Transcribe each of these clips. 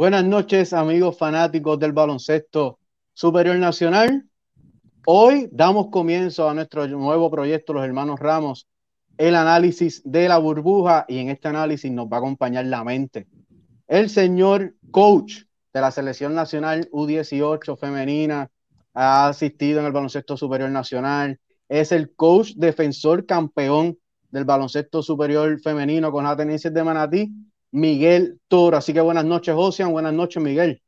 Buenas noches, amigos fanáticos del baloncesto superior nacional. Hoy damos comienzo a nuestro nuevo proyecto, los hermanos Ramos, el análisis de la burbuja, y en este análisis nos va a acompañar la mente. El señor coach de la selección nacional U18 femenina, ha asistido en el baloncesto superior nacional, es el coach defensor campeón del baloncesto superior femenino con la tenencia de Manatí Miguel Toro. Así que buenas noches, Josian. Buenas noches, Miguel.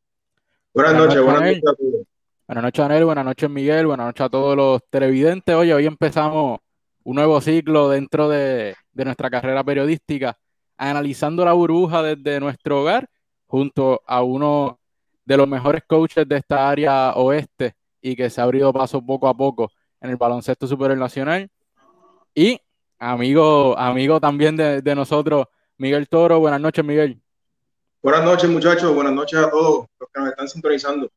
Buenas, noches, buenas noches a todos. Buenas noches, Anel. Buenas noches, Miguel. Buenas noches a todos los televidentes. Oye, hoy empezamos un nuevo ciclo dentro de, nuestra carrera periodística, analizando la burbuja desde nuestro hogar, junto a uno de los mejores coaches de esta área oeste y que se ha abrido paso poco a poco en el baloncesto superior nacional. Y amigo, amigo también de, de nosotros, Miguel Toro, buenas noches, Miguel. Buenas noches, muchachos. Buenas noches a todos los que nos están sintonizando.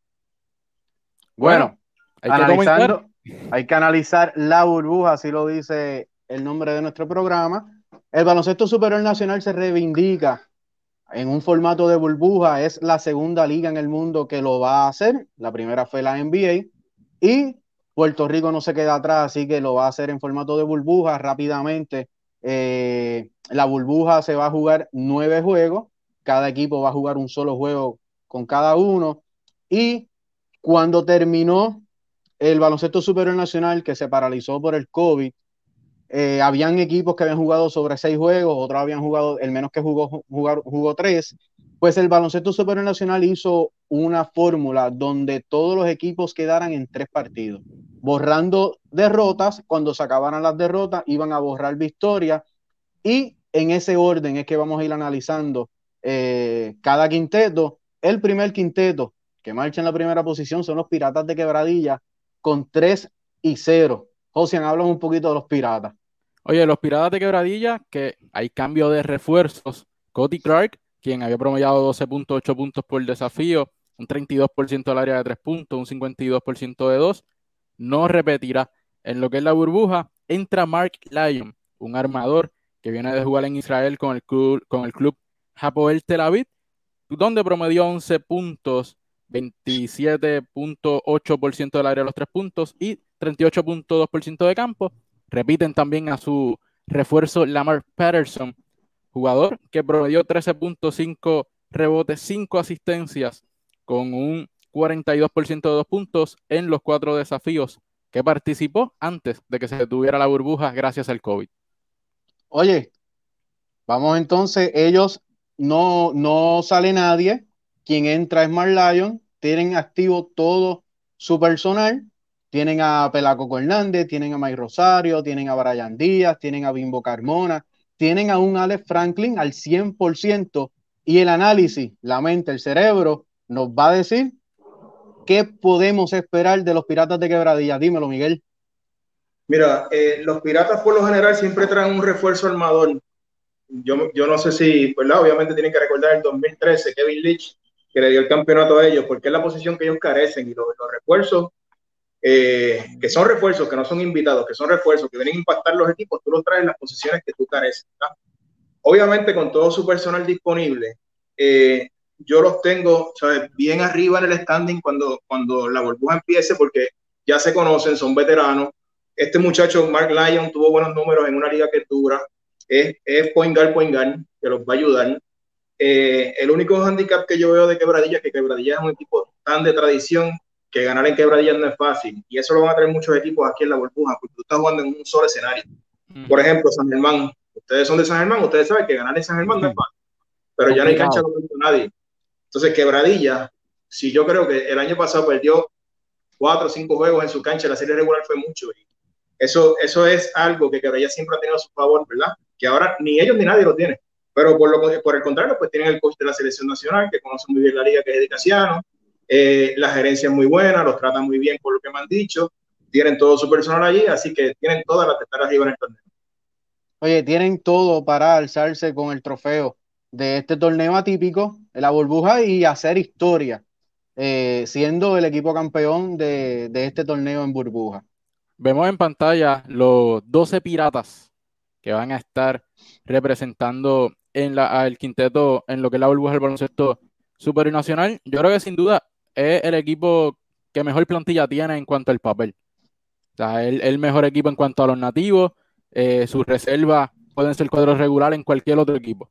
Bueno, hay, que hay que analizar la burbuja, así lo dice el nombre de nuestro programa. El baloncesto superior nacional se reivindica en un formato de burbuja. Es la segunda liga en el mundo que lo va a hacer. La primera fue la NBA. Y Puerto Rico no se queda atrás, así que lo va a hacer en formato de burbuja rápidamente. Eh, la burbuja se va a jugar nueve juegos, cada equipo va a jugar un solo juego con cada uno. Y cuando terminó el baloncesto superior nacional, que se paralizó por el COVID, eh, habían equipos que habían jugado sobre seis juegos, otros habían jugado, el menos que jugó, jugó tres. Pues el baloncesto superior nacional hizo una fórmula donde todos los equipos quedaran en tres partidos borrando derrotas, cuando se acabaran las derrotas iban a borrar victorias y en ese orden es que vamos a ir analizando eh, cada quinteto. El primer quinteto que marcha en la primera posición son los Piratas de Quebradilla con 3 y 0. Josian, hablan un poquito de los Piratas. Oye, los Piratas de Quebradilla, que hay cambio de refuerzos. Cody Clark, quien había promediado 12.8 puntos por desafío, un 32% del área de 3 puntos, un 52% de 2 no repetirá. En lo que es la burbuja, entra Mark Lyon, un armador que viene de jugar en Israel con el club, con el club Hapoel Tel Aviv, donde promedió 11 puntos, 27.8% del área de los tres puntos y 38.2% de campo. Repiten también a su refuerzo Lamar Patterson, jugador que promedió 13.5 rebotes, 5 asistencias con un 42% de dos puntos en los cuatro desafíos que participó antes de que se detuviera la burbuja gracias al COVID. Oye, vamos entonces, ellos no, no sale nadie, quien entra es Mar Lion, tienen activo todo su personal, tienen a Pelaco Hernández, tienen a Mike Rosario, tienen a Brian Díaz, tienen a Bimbo Carmona, tienen a un Alex Franklin al 100% y el análisis, la mente, el cerebro nos va a decir ¿Qué podemos esperar de los Piratas de Quebradilla? Dímelo, Miguel. Mira, eh, los Piratas por lo general siempre traen un refuerzo armador. Yo, yo no sé si, ¿verdad? Obviamente tienen que recordar el 2013, Kevin Leach, que le dio el campeonato a ellos, porque es la posición que ellos carecen y los, refuerzos, eh, que son refuerzos, que no son invitados, que son refuerzos, que vienen a impactar los equipos, tú los traes en las posiciones que tú careces. Obviamente con todo su personal disponible, eh, yo los tengo bien arriba en el standing cuando, cuando la burbuja empiece, porque ya se conocen, son veteranos. Este muchacho, Mark Lyon, tuvo buenos números en una liga que dura. Es, es point guard, point guard, que los va a ayudar. Eh, el único handicap que yo veo de Quebradilla es que Quebradilla es un equipo tan de tradición que ganar en Quebradilla no es fácil. Y eso lo van a tener muchos equipos aquí en la burbuja, porque tú estás jugando en un solo escenario. Mm. Por ejemplo, San Germán. Ustedes son de San Germán, ustedes saben que ganar en San Germán no es fácil. Pero ya no hay cancha con nadie. Entonces, Quebradilla, si yo creo que el año pasado perdió cuatro o cinco juegos en su cancha, la serie regular fue mucho. Eso, eso es algo que Quebradilla siempre ha tenido a su favor, ¿verdad? Que ahora ni ellos ni nadie lo tiene. Pero por, el contrario, pues tienen el coach de la selección nacional, que conoce muy bien la liga, que es Edicaciano. Eh, la gerencia es muy buena, los trata muy bien por lo que me han dicho. Tienen todo su personal allí, así que tienen todas las testaras arriba en el torneo. Oye, tienen todo para alzarse con el trofeo de este torneo atípico, la burbuja, y hacer historia, eh, siendo el equipo campeón de, este torneo en burbuja. Vemos en pantalla los 12 piratas que van a estar representando en la, al quinteto en lo que es la burbuja del baloncesto Super Nacional, yo creo que sin duda es el equipo que mejor plantilla tiene en cuanto al papel. O sea, el, el mejor equipo en cuanto a los nativos, eh, sus reservas pueden ser cuadros regulares en cualquier otro equipo.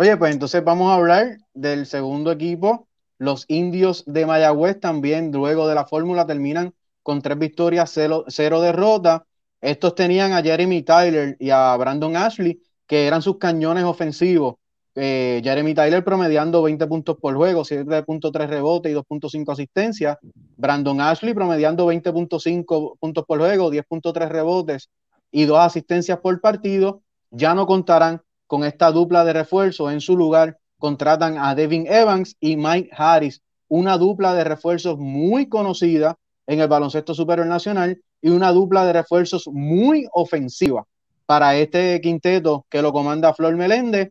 Oye, pues entonces vamos a hablar del segundo equipo. Los indios de Mayagüez también, luego de la fórmula, terminan con tres victorias, cero, cero derrotas. Estos tenían a Jeremy Tyler y a Brandon Ashley, que eran sus cañones ofensivos. Eh, Jeremy Tyler promediando 20 puntos por juego, 7.3 rebotes y 2.5 asistencias. Brandon Ashley promediando 20.5 puntos por juego, 10.3 rebotes y 2 asistencias por partido. Ya no contarán con esta dupla de refuerzos. En su lugar, contratan a Devin Evans y Mike Harris, una dupla de refuerzos muy conocida en el baloncesto superior nacional y una dupla de refuerzos muy ofensiva para este quinteto que lo comanda Flor Meléndez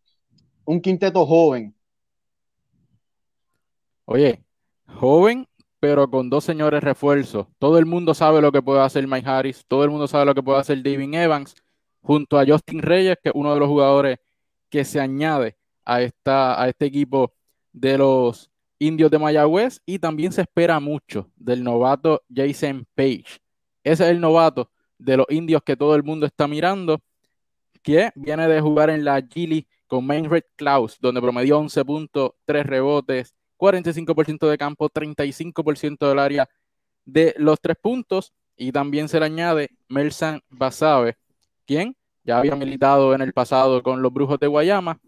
un quinteto joven. Oye, joven, pero con dos señores refuerzos. Todo el mundo sabe lo que puede hacer Mike Harris, todo el mundo sabe lo que puede hacer David Evans, junto a Justin Reyes, que es uno de los jugadores que se añade a, esta, a este equipo de los indios de Mayagüez y también se espera mucho del novato Jason Page. Ese es el novato de los indios que todo el mundo está mirando, que viene de jugar en la Gili con Main Red Klaus, donde promedió 11 puntos, 3 rebotes, 45% de campo, 35% del área de los 3 puntos. Y también se le añade Melsan Basabe, quien ya había militado en el pasado con los Brujos de Guayama,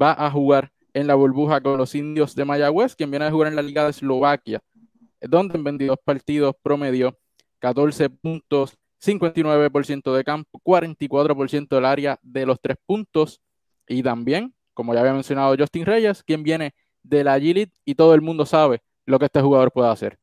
va a jugar en la burbuja con los indios de Mayagüez, quien viene a jugar en la Liga de Eslovaquia, donde en 22 partidos promedió 14 puntos, 59% de campo, 44% del área de los 3 puntos y también, como ya había mencionado Justin Reyes, quien viene de la G y todo el mundo sabe lo que este jugador puede hacer.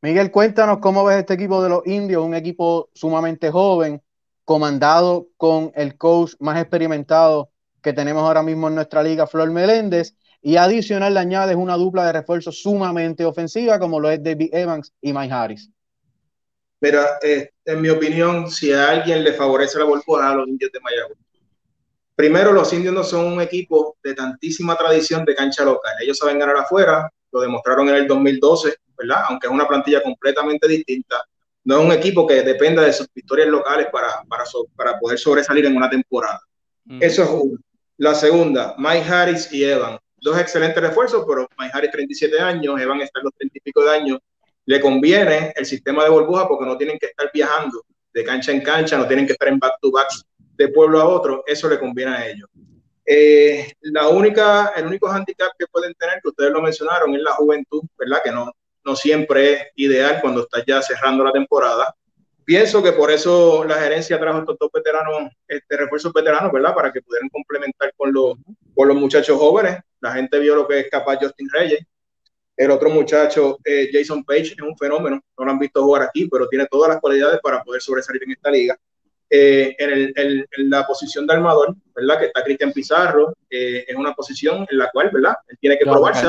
Miguel, cuéntanos cómo ves este equipo de los indios, un equipo sumamente joven, comandado con el coach más experimentado que tenemos ahora mismo en nuestra liga, Flor Meléndez, y adicional le añades una dupla de refuerzos sumamente ofensiva como lo es David Evans y Mike Harris. Mira, eh, en mi opinión, si a alguien le favorece la burbuja a los indios de Mayagüez, Primero, los indios no son un equipo de tantísima tradición de cancha local. Ellos saben ganar afuera, lo demostraron en el 2012, ¿verdad? Aunque es una plantilla completamente distinta. No es un equipo que dependa de sus victorias locales para, para, para poder sobresalir en una temporada. Eso es uno. La segunda, Mike Harris y Evan. Dos excelentes refuerzos, pero Mike Harris 37 años, Evan está en los 30 y pico de años. Le conviene el sistema de burbuja porque no tienen que estar viajando de cancha en cancha, no tienen que estar en back-to-backs de pueblo a otro, eso le conviene a ellos. Eh, la única, el único handicap que pueden tener, que ustedes lo mencionaron, es la juventud, ¿verdad? Que no, no siempre es ideal cuando estás ya cerrando la temporada. Pienso que por eso la gerencia trajo estos dos veteranos, este, refuerzos veteranos, ¿verdad? Para que pudieran complementar con los, con los muchachos jóvenes. La gente vio lo que es capaz Justin Reyes. El otro muchacho, eh, Jason Page, es un fenómeno. No lo han visto jugar aquí, pero tiene todas las cualidades para poder sobresalir en esta liga. Eh, en, la posición de armador, ¿verdad? Que está Cristian Pizarro, eh, es una posición en la cual, ¿verdad? Él tiene que probarse.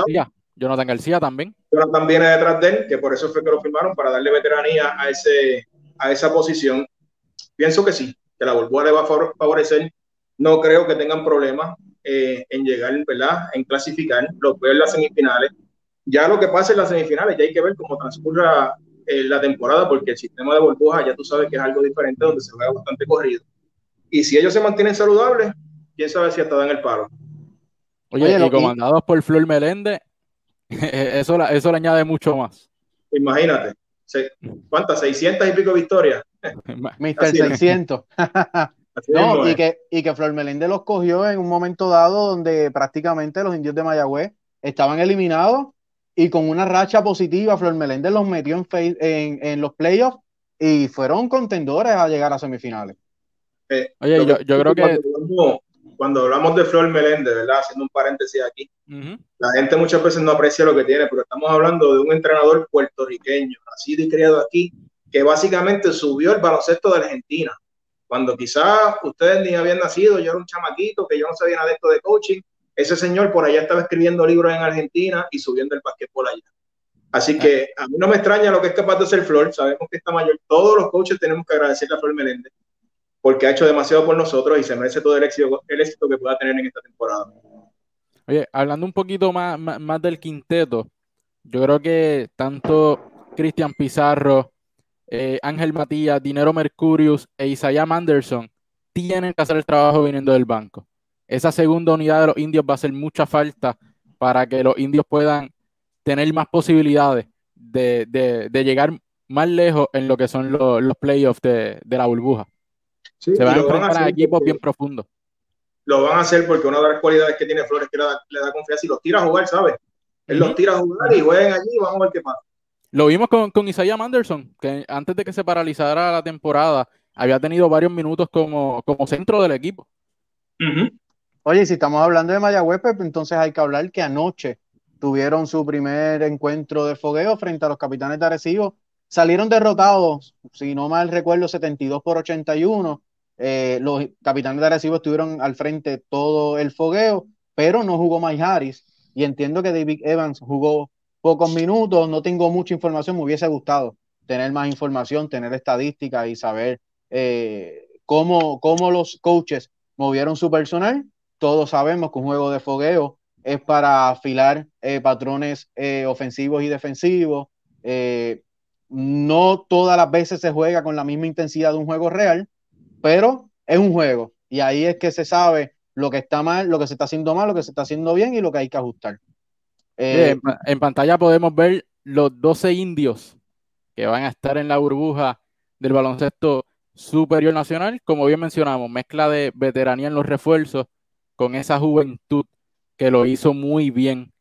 Jonathan García también. Jonathan viene detrás de él, que por eso fue que lo firmaron, para darle veteranía a, ese, a esa posición. Pienso que sí, que la burbuja le va a favorecer. No creo que tengan problemas eh, en llegar, ¿verdad? En clasificar. Los veo en las semifinales. Ya lo que pasa en las semifinales, ya hay que ver cómo transcurra eh, la temporada, porque el sistema de burbuja ya tú sabes que es algo diferente, donde se juega bastante corrido. Y si ellos se mantienen saludables, quién sabe si hasta dan el paro. Oye, y comandados por Flor Meléndez, eso, eso le añade mucho más. Imagínate, ¿cuántas? 600 y pico victorias. Mister 600. no, y que, y que Flor Meléndez los cogió en un momento dado donde prácticamente los indios de Mayagüez estaban eliminados y con una racha positiva, Flor Meléndez los metió en, en, los playoffs y fueron contendores a llegar a semifinales. Eh, Oye, yo, creo que... Cuando hablamos, de Flor Meléndez, ¿verdad? Haciendo un paréntesis aquí, la gente muchas veces no aprecia lo que tiene, pero estamos hablando de un entrenador puertorriqueño, nacido y criado aquí, que básicamente subió el baloncesto de Argentina. Cuando quizás ustedes ni habían nacido, yo era un chamaquito que yo no sabía nada de esto de coaching, ese señor por allá estaba escribiendo libros en Argentina y subiendo el basquetbol allá. Así que a mí no me extraña lo que es capaz de hacer Flor. Sabemos que está mayor. Todos los coaches tenemos que agradecerle a Flor Meléndez porque ha hecho demasiado por nosotros y se merece todo el éxito, que pueda tener en esta temporada. Oye, hablando un poquito más, más, del quinteto, yo creo que tanto Cristian Pizarro, eh, Ángel Matías, Dinero Mercurius e Isaiah Manderson tienen que hacer el trabajo viniendo del banco. Esa segunda unidad de los indios va a hacer mucha falta para que los indios puedan tener más posibilidades de, llegar más lejos en lo que son los, playoffs de, la burbuja. Se van a enfrentar a, equipos bien profundos. Lo van a hacer porque una de las cualidades que tiene Flores que le da, confianza y los tira a jugar, ¿sabes? Él los tira a jugar y juegan allí y vamos a ver qué pasa. Lo vimos con, con Isaiah Manderson, que antes de que se paralizara la temporada, había tenido varios minutos como, como centro del equipo. Oye, si estamos hablando de Mayagüez, pues entonces hay que hablar que anoche tuvieron su primer encuentro de fogueo frente a los capitanes de Arecibo. Salieron derrotados, si no mal recuerdo, 72 por 81. Eh, los capitanes de Arecibo estuvieron al frente todo el fogueo, pero no jugó Mike Harris. Y entiendo que David Evans jugó pocos minutos. No tengo mucha información, me hubiese gustado tener más información, tener estadísticas y saber eh, cómo, cómo los coaches movieron su personal. Todos sabemos que un juego de fogueo es para afilar eh, patrones eh, ofensivos y defensivos. Eh, no todas las veces se juega con la misma intensidad de un juego real, pero es un juego y ahí es que se sabe lo que está mal, lo que se está haciendo mal, lo que se está haciendo bien y lo que hay que ajustar. en, pantalla podemos ver los 12 indios que van a estar en la burbuja del baloncesto superior nacional, como bien mencionamos, mezcla de veteranía en los refuerzos con esa juventud que lo hizo muy bien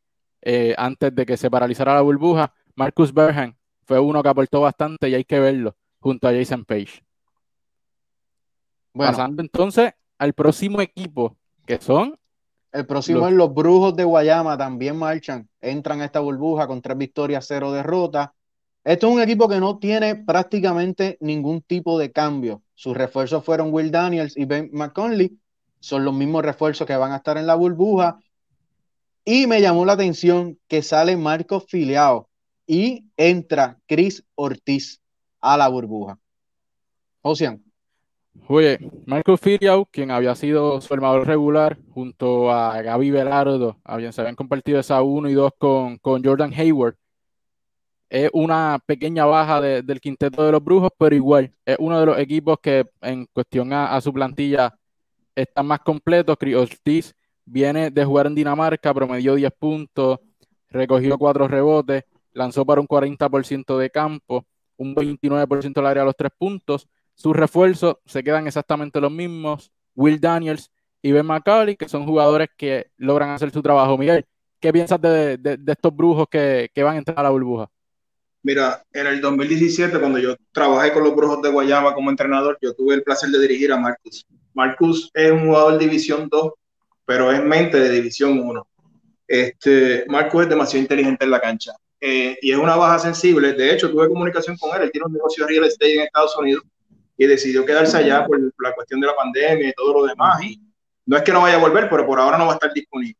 eh, antes de que se paralizara la burbuja. Marcus Berhan fue uno que aportó bastante y hay que verlo junto a Jason Page. Pasando entonces al próximo equipo, que son. El próximo es los Brujos de Guayama, también marchan, entran a esta burbuja con tres victorias, cero derrotas. Esto es un equipo que no tiene prácticamente ningún tipo de cambio. Sus refuerzos fueron Will Daniels y Ben McConley. Son los mismos refuerzos que van a estar en la burbuja. Y me llamó la atención que sale Marcos Filiao y entra Chris Ortiz a la burbuja. Ocean. Oye, Marcos Filiao, quien había sido su armador regular junto a Gaby Velardo, habían, se habían compartido esa 1 y 2 con, Jordan Hayward. Es una pequeña baja del quinteto de los brujos, pero igual es uno de los equipos que en cuestión a, a su plantilla está más completo. Chris Ortiz Viene de jugar en Dinamarca, promedió 10 puntos, recogió 4 rebotes, lanzó para un 40% de campo, un 29% del área a los 3 puntos. Sus refuerzos se quedan exactamente los mismos. Will Daniels y Ben McCauley, que son jugadores que logran hacer su trabajo. Miguel, ¿qué piensas de, estos brujos que, van a entrar a la burbuja? Mira, en el 2017, cuando yo trabajé con los brujos de Guayama como entrenador, yo tuve el placer de dirigir a Marcus. Marcus es un jugador de División 2 pero es mente de División 1. Este, Marco es demasiado inteligente en la cancha eh, y es una baja sensible. De hecho, tuve comunicación con él. Él tiene un negocio de real estate en Estados Unidos y decidió quedarse allá por la cuestión de la pandemia y todo lo demás. Y no es que no vaya a volver, pero por ahora no va a estar disponible.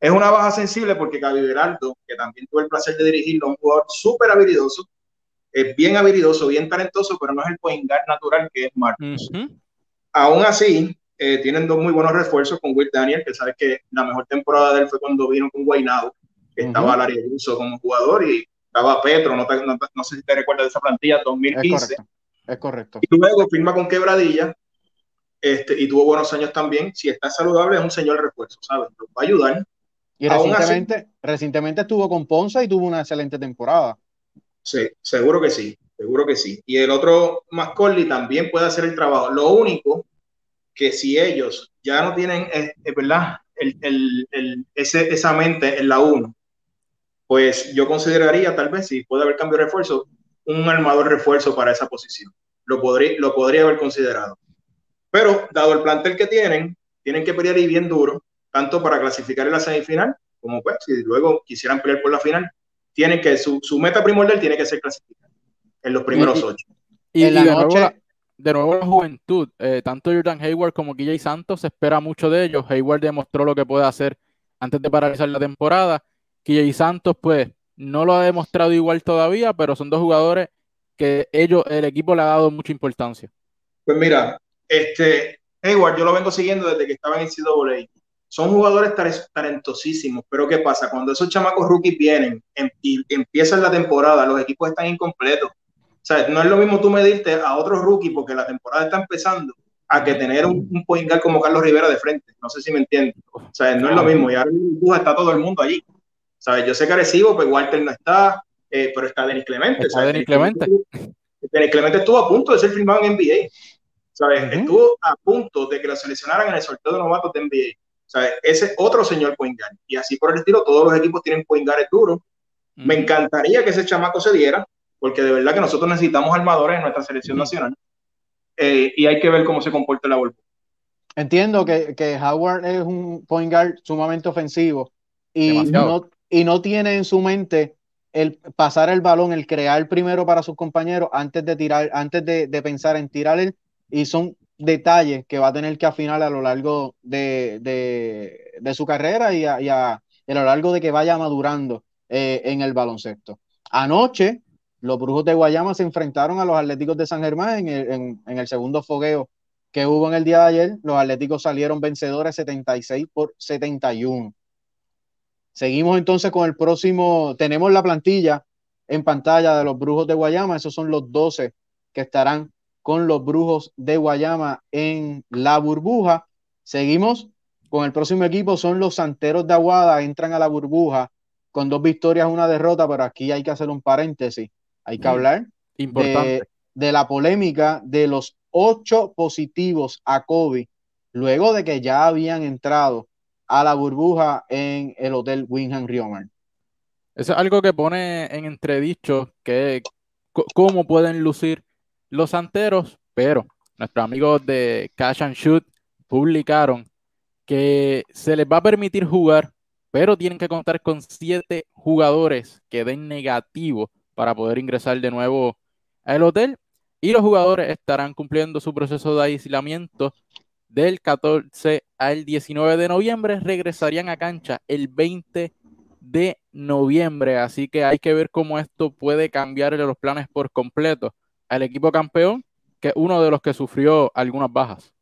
Es una baja sensible porque Gaby Beraldo, que también tuve el placer de dirigirlo, un jugador súper habilidoso, es bien habilidoso, bien talentoso, pero no es el point natural que es Marcos. Aún así, eh, tienen dos muy buenos refuerzos con Will Daniel, que sabes que la mejor temporada de él fue cuando vino con Guaynabo, que estaba Larry Russo como jugador y estaba Petro, no, no, sé si te recuerdas de esa plantilla, 2015. Es correcto. Y luego firma con Quebradilla este, y tuvo buenos años también. Si está saludable, es un señor refuerzo, ¿sabes? va a ayudar. Y recientemente, recientemente estuvo con Ponza y tuvo una excelente temporada. Sí, seguro que sí, seguro que sí. Y el otro, Mascorley, también puede hacer el trabajo. Lo único que si ellos ya no tienen, eh, eh, ¿verdad? El, ese, esa mente en la 1, pues yo consideraría tal vez, si puede haber cambio de refuerzo, un armador refuerzo para esa posición. Lo podría, lo podría haber considerado. Pero, dado el plantel que tienen, tienen que pelear y bien duro, tanto para clasificar en la semifinal, como pues, si luego quisieran pelear por la final, tienen que, su, su meta primordial tiene que ser clasificar en los primeros ocho. Y, en la noche, de nuevo la juventud, eh, tanto Jordan Hayward como KJ Santos se espera mucho de ellos. Hayward demostró lo que puede hacer antes de paralizar la temporada. KJ Santos, pues, no lo ha demostrado igual todavía, pero son dos jugadores que ellos, el equipo le ha dado mucha importancia. Pues mira, este Hayward, yo lo vengo siguiendo desde que estaba en CWA. son jugadores talentosísimos, pero ¿qué pasa? Cuando esos chamacos rookies vienen em, y empiezan la temporada, los equipos están incompletos. O sea, no es lo mismo tú medirte a otros rookies porque la temporada está empezando a que tener un, un como Carlos Rivera de frente. No sé si me entiendes. O sea, no es lo mismo. Y ahora está todo el mundo allí. ¿Sabes? Yo sé que Arecibo, pues Walter no está, eh, pero está Denis Clemente. Está Denis Clemente. Denis Clemente estuvo a punto de ser firmado en NBA. ¿Sabes? Estuvo a punto de que lo seleccionaran en el sorteo de novatos de NBA. ¿Sabes? Ese otro señor point guard. Y así por el estilo, todos los equipos tienen point guard duros. Me encantaría que ese chamaco se diera, porque de verdad que nosotros necesitamos armadores en nuestra selección nacional. Eh, y hay que ver cómo se comporta la bolsa. Entiendo que, que, Howard es un point guard sumamente ofensivo y no, y no tiene en su mente el pasar el balón, el crear primero para sus compañeros antes de tirar, antes de, pensar en tirar él, y son detalles que va a tener que afinar a lo largo de, su carrera y a, lo largo de que vaya madurando eh, en el baloncesto. Anoche, los Brujos de Guayama se enfrentaron a los Atléticos de San Germán en el, segundo fogueo que hubo en el día de ayer. Los Atléticos salieron vencedores 76 por 71. Seguimos entonces con el próximo, tenemos la plantilla en pantalla de los Brujos de Guayama, esos son los 12 que estarán con los Brujos de Guayama en la burbuja. Seguimos con el próximo equipo, son los Santeros de Aguada, entran a la burbuja con dos victorias, una derrota, pero aquí hay que hacer un paréntesis, hay que mm, hablar de, de, la polémica de los ocho positivos a COVID, luego de que ya habían entrado a la burbuja en el Hotel Winham Rioman. Eso es algo que pone en entredicho que cómo pueden lucir los santeros, pero nuestros amigos de Cash and Shoot publicaron que se les va a permitir jugar, pero tienen que contar con siete jugadores que den negativo para poder ingresar de nuevo al hotel y los jugadores estarán cumpliendo su proceso de aislamiento del 14 al 19 de noviembre, regresarían a cancha el 20 de noviembre, así que hay que ver cómo esto puede cambiar los planes por completo al equipo campeón, que es uno de los que sufrió algunas bajas.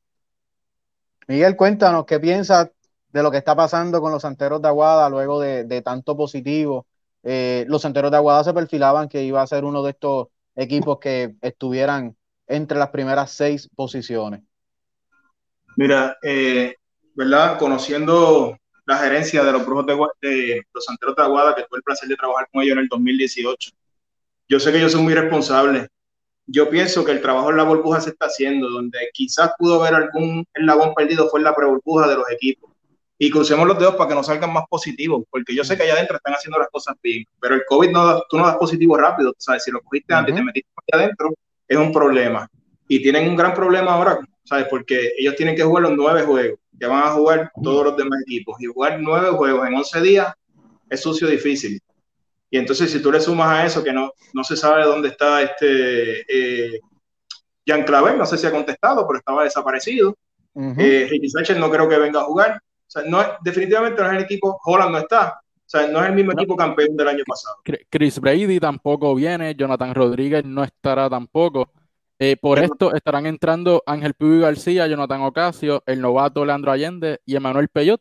Miguel, cuéntanos qué piensas de lo que está pasando con los santeros de Aguada luego de, tanto positivo. Eh, los santeros de Aguada se perfilaban que iba a ser uno de estos equipos que estuvieran entre las primeras seis posiciones. Mira, eh, ¿verdad? Conociendo la gerencia de los brujos de, los santeros de Aguada, que tuve el placer de trabajar con ellos en el 2018. Yo sé que ellos son muy responsables. Yo pienso que el trabajo en la burbuja se está haciendo, donde quizás pudo haber algún eslabón perdido fue en la pre-burbuja de los equipos. Y crucemos los dedos para que no salgan más positivos, porque yo sé que allá adentro están haciendo las cosas bien, pero el COVID no tú no das positivo rápido, ¿sabes? Si lo cogiste antes y te metiste allá adentro, es un problema. Y tienen un gran problema ahora ¿sabes? Porque ellos tienen que jugar los nueve juegos, que van a jugar todos los demás equipos. Y jugar nueve juegos en once días es sucio difícil. Y entonces, si tú le sumas a eso que no, no se sabe dónde está este eh, Jean Claver, no sé si ha contestado, pero estaba desaparecido. Eh, Ricky Sánchez no creo que venga a jugar. O sea, no, definitivamente no es el equipo, Holland no está. O sea, no es el mismo equipo campeón del año pasado. Chris Brady tampoco viene, Jonathan Rodríguez no estará tampoco. Eh, por esto estarán entrando Ángel Puy García, Jonathan Ocasio, el novato Leandro Allende y Emanuel Peyot.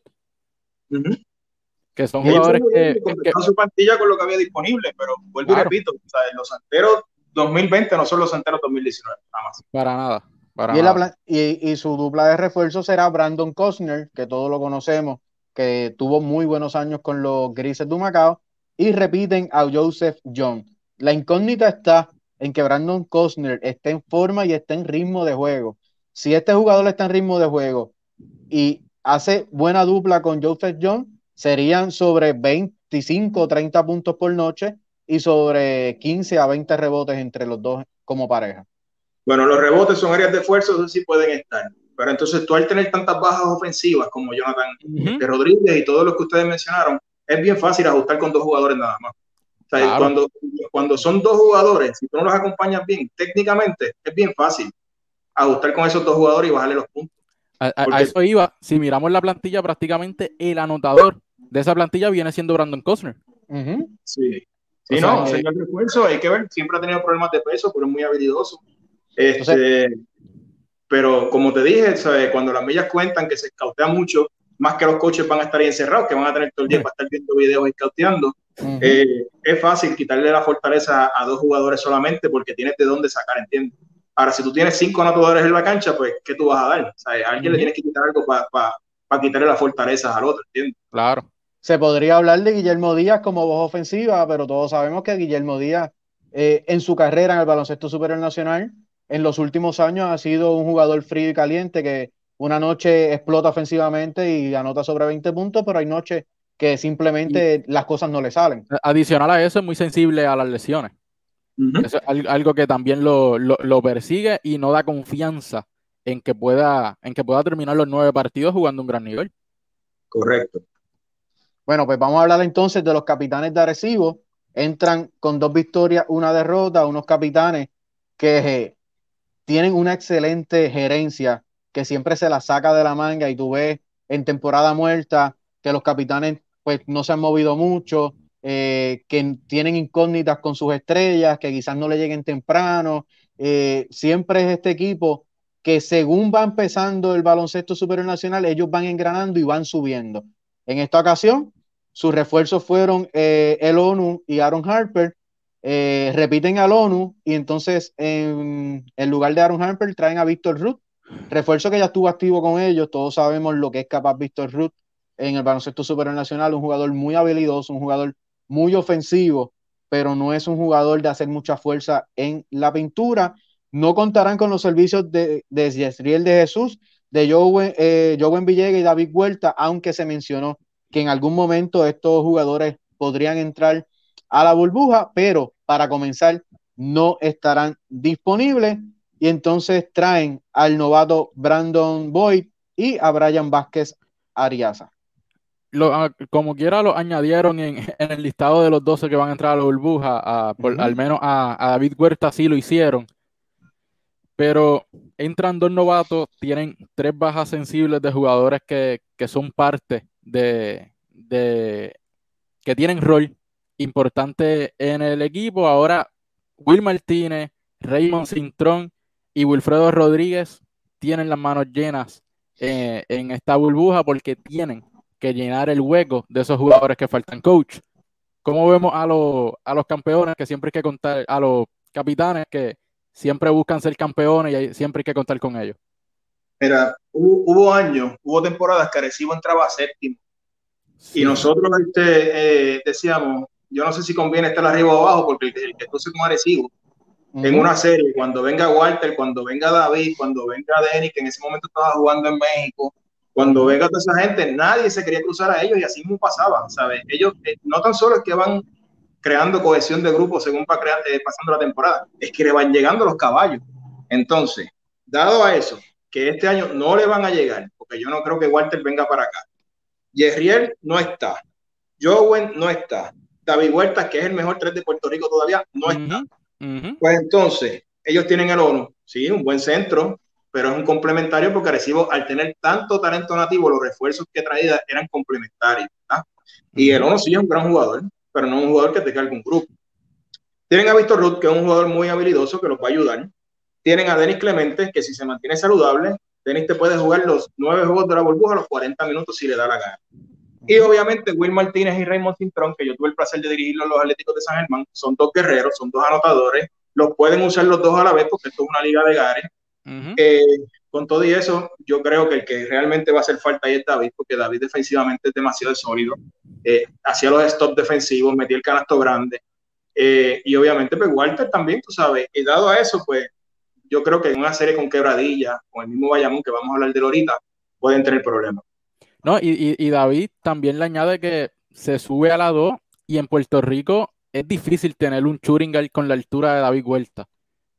Que son jugadores que, que, su plantilla con lo que había disponible, pero vuelvo y repito, los santeros 2020 no son los santeros 2019, nada más. Para nada. Para y, nada. y, su dupla de refuerzo será Brandon Costner, que todos lo conocemos, que tuvo muy buenos años con los Grises de Macao, y repiten a Joseph John. La incógnita está en que Brandon Costner esté en forma y esté en ritmo de juego. Si este jugador está en ritmo de juego y hace buena dupla con Joseph John, serían sobre 25 o 30 puntos por noche y sobre 15 a 20 rebotes entre los dos como pareja. Bueno, los rebotes son áreas de esfuerzo, eso sí pueden estar. Pero entonces tú al tener tantas bajas ofensivas como Jonathan Rodríguez y todos los que ustedes mencionaron, es bien fácil ajustar con dos jugadores nada más cuando, cuando son dos jugadores, si tú no los acompañas bien, técnicamente es bien fácil ajustar con esos dos jugadores y bajarle los puntos. A, eso iba, si miramos la plantilla, prácticamente el anotador de esa plantilla viene siendo Brandon Costner. Sí, sí, no, señor refuerzo, hay que ver, siempre ha tenido problemas de peso, pero es muy habilidoso. Este, pero como te dije, cuando las millas cuentan que se escautea mucho, más que los coaches van a estar ahí encerrados, que van a tener todo el día para estar viendo videos y cauteando. Eh, es fácil quitarle la fortaleza a dos jugadores solamente porque tienes de dónde sacar, ¿entiendes? Ahora, si tú tienes cinco anotadores en la cancha, pues, ¿qué tú vas a dar? a alguien le tienes que quitar algo para quitarle la fortaleza al otro, ¿entiendes? Claro. Se podría hablar de Guillermo Díaz como voz ofensiva, pero todos sabemos que Guillermo Díaz, eh, en su carrera en el baloncesto superior nacional, en los últimos años ha sido un jugador frío y caliente que una noche explota ofensivamente y anota sobre 20 puntos, pero hay noches que simplemente las cosas no le salen. Adicional a eso, es muy sensible a las lesiones. Eso es algo que también lo, persigue y no da confianza en que, pueda, en que pueda terminar los nueve partidos jugando un gran nivel. Correcto. Bueno, pues vamos a hablar entonces de los capitanes de Arecibo. Entran con dos victorias, una derrota, unos capitanes que eh, tienen una excelente gerencia que siempre se la saca de la manga y tú ves en temporada muerta que los capitanes pues no se han movido mucho, eh, que tienen incógnitas con sus estrellas, que quizás no le lleguen temprano. Eh, siempre es este equipo que según va empezando el baloncesto superior nacional, ellos van engranando y van subiendo. En esta ocasión, sus refuerzos fueron eh, el ONU y Aaron Harper. repiten al ONU y entonces en, en lugar de Aaron Harper traen a Víctor Ruth, Refuerzo que ya estuvo activo con ellos, todos sabemos lo que es capaz Víctor Ruth en el baloncesto superior nacional, un jugador muy habilidoso, un jugador muy ofensivo, pero no es un jugador de hacer mucha fuerza en la pintura. No contarán con los servicios de, de Yesriel de Jesús, de Joven, eh, Villegas y David Huerta, aunque se mencionó que en algún momento estos jugadores podrían entrar a la burbuja, pero para comenzar no estarán disponibles y entonces traen al novato Brandon Boyd y a Brian Vázquez Ariaza. Ah, como quiera lo añadieron en, el listado de los 12 que van a entrar a la burbuja, al menos a, David Huerta sí lo hicieron, pero entran dos novatos, tienen tres bajas sensibles de jugadores que, son parte de, de, que tienen rol importante en el equipo. Ahora Will Martínez, Raymond Cintrón y Wilfredo Rodríguez tienen las manos llenas eh, en esta burbuja porque tienen que llenar el hueco de esos jugadores que faltan. Coach, ¿cómo vemos a, los, a los campeones que siempre hay que contar, a los capitanes que siempre buscan ser campeones y siempre hay que contar con ellos? Mira, hubo, años, hubo temporadas que Arecibo entraba a séptimo. Y nosotros este, eh, decíamos, yo no sé si conviene estar arriba o abajo, porque el, el que entonces con Arecibo en una serie, cuando venga Walter, cuando venga David, cuando venga Denis, que en ese momento estaba jugando en México, cuando venga toda esa gente, nadie se quería cruzar a ellos y así mismo pasaba, ¿sabes? Ellos eh, no tan solo es que van creando cohesión de grupo según va eh, pasando la temporada, es que le van llegando los caballos. Entonces, dado a eso, que este año no le van a llegar, porque yo no creo que Walter venga para acá. Yerriel no está. Jowen no está. David Huerta, que es el mejor tres de Puerto Rico todavía, no está. Pues entonces, ellos tienen el ONU, sí, un buen centro, pero es un complementario porque recibo, al tener tanto talento nativo, los refuerzos que traía eran complementarios. Y el ONU sí es un gran jugador, pero no un jugador que te cargue un grupo. Tienen a Víctor Ruth, que es un jugador muy habilidoso que los va a ayudar. Tienen a Denis Clemente, que si se mantiene saludable, Denis te puede jugar los nueve juegos de la burbuja a los 40 minutos si le da la gana. Y obviamente Will Martínez y Raymond Cintrón, que yo tuve el placer de dirigirlos los Atléticos de San Germán, son dos guerreros, son dos anotadores, los pueden usar los dos a la vez porque esto es una liga de gares. Eh, con todo y eso, yo creo que el que realmente va a hacer falta ahí es David, porque David defensivamente es demasiado sólido, eh, hacía los stops defensivos, metía el canasto grande, eh, y obviamente pues Walter también, tú sabes, y dado a eso, pues yo creo que en una serie con Quebradilla, con el mismo Bayamón que vamos a hablar de ahorita, pueden tener problemas. No, y, David también le añade que se sube a la 2 y en Puerto Rico es difícil tener un Churingal con la altura de David Huerta,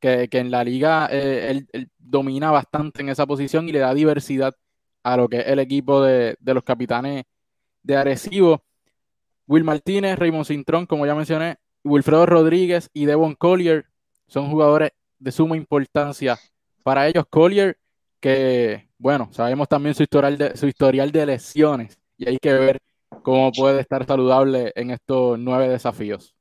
que, en la liga eh, él, domina bastante en esa posición y le da diversidad a lo que es el equipo de, los capitanes de Arecibo. Will Martínez, Raymond Cintrón, como ya mencioné, Wilfredo Rodríguez y Devon Collier son jugadores de suma importancia para ellos. Collier, que bueno, sabemos también su historial de, su historial de lesiones y hay que ver cómo puede estar saludable en estos nueve desafíos.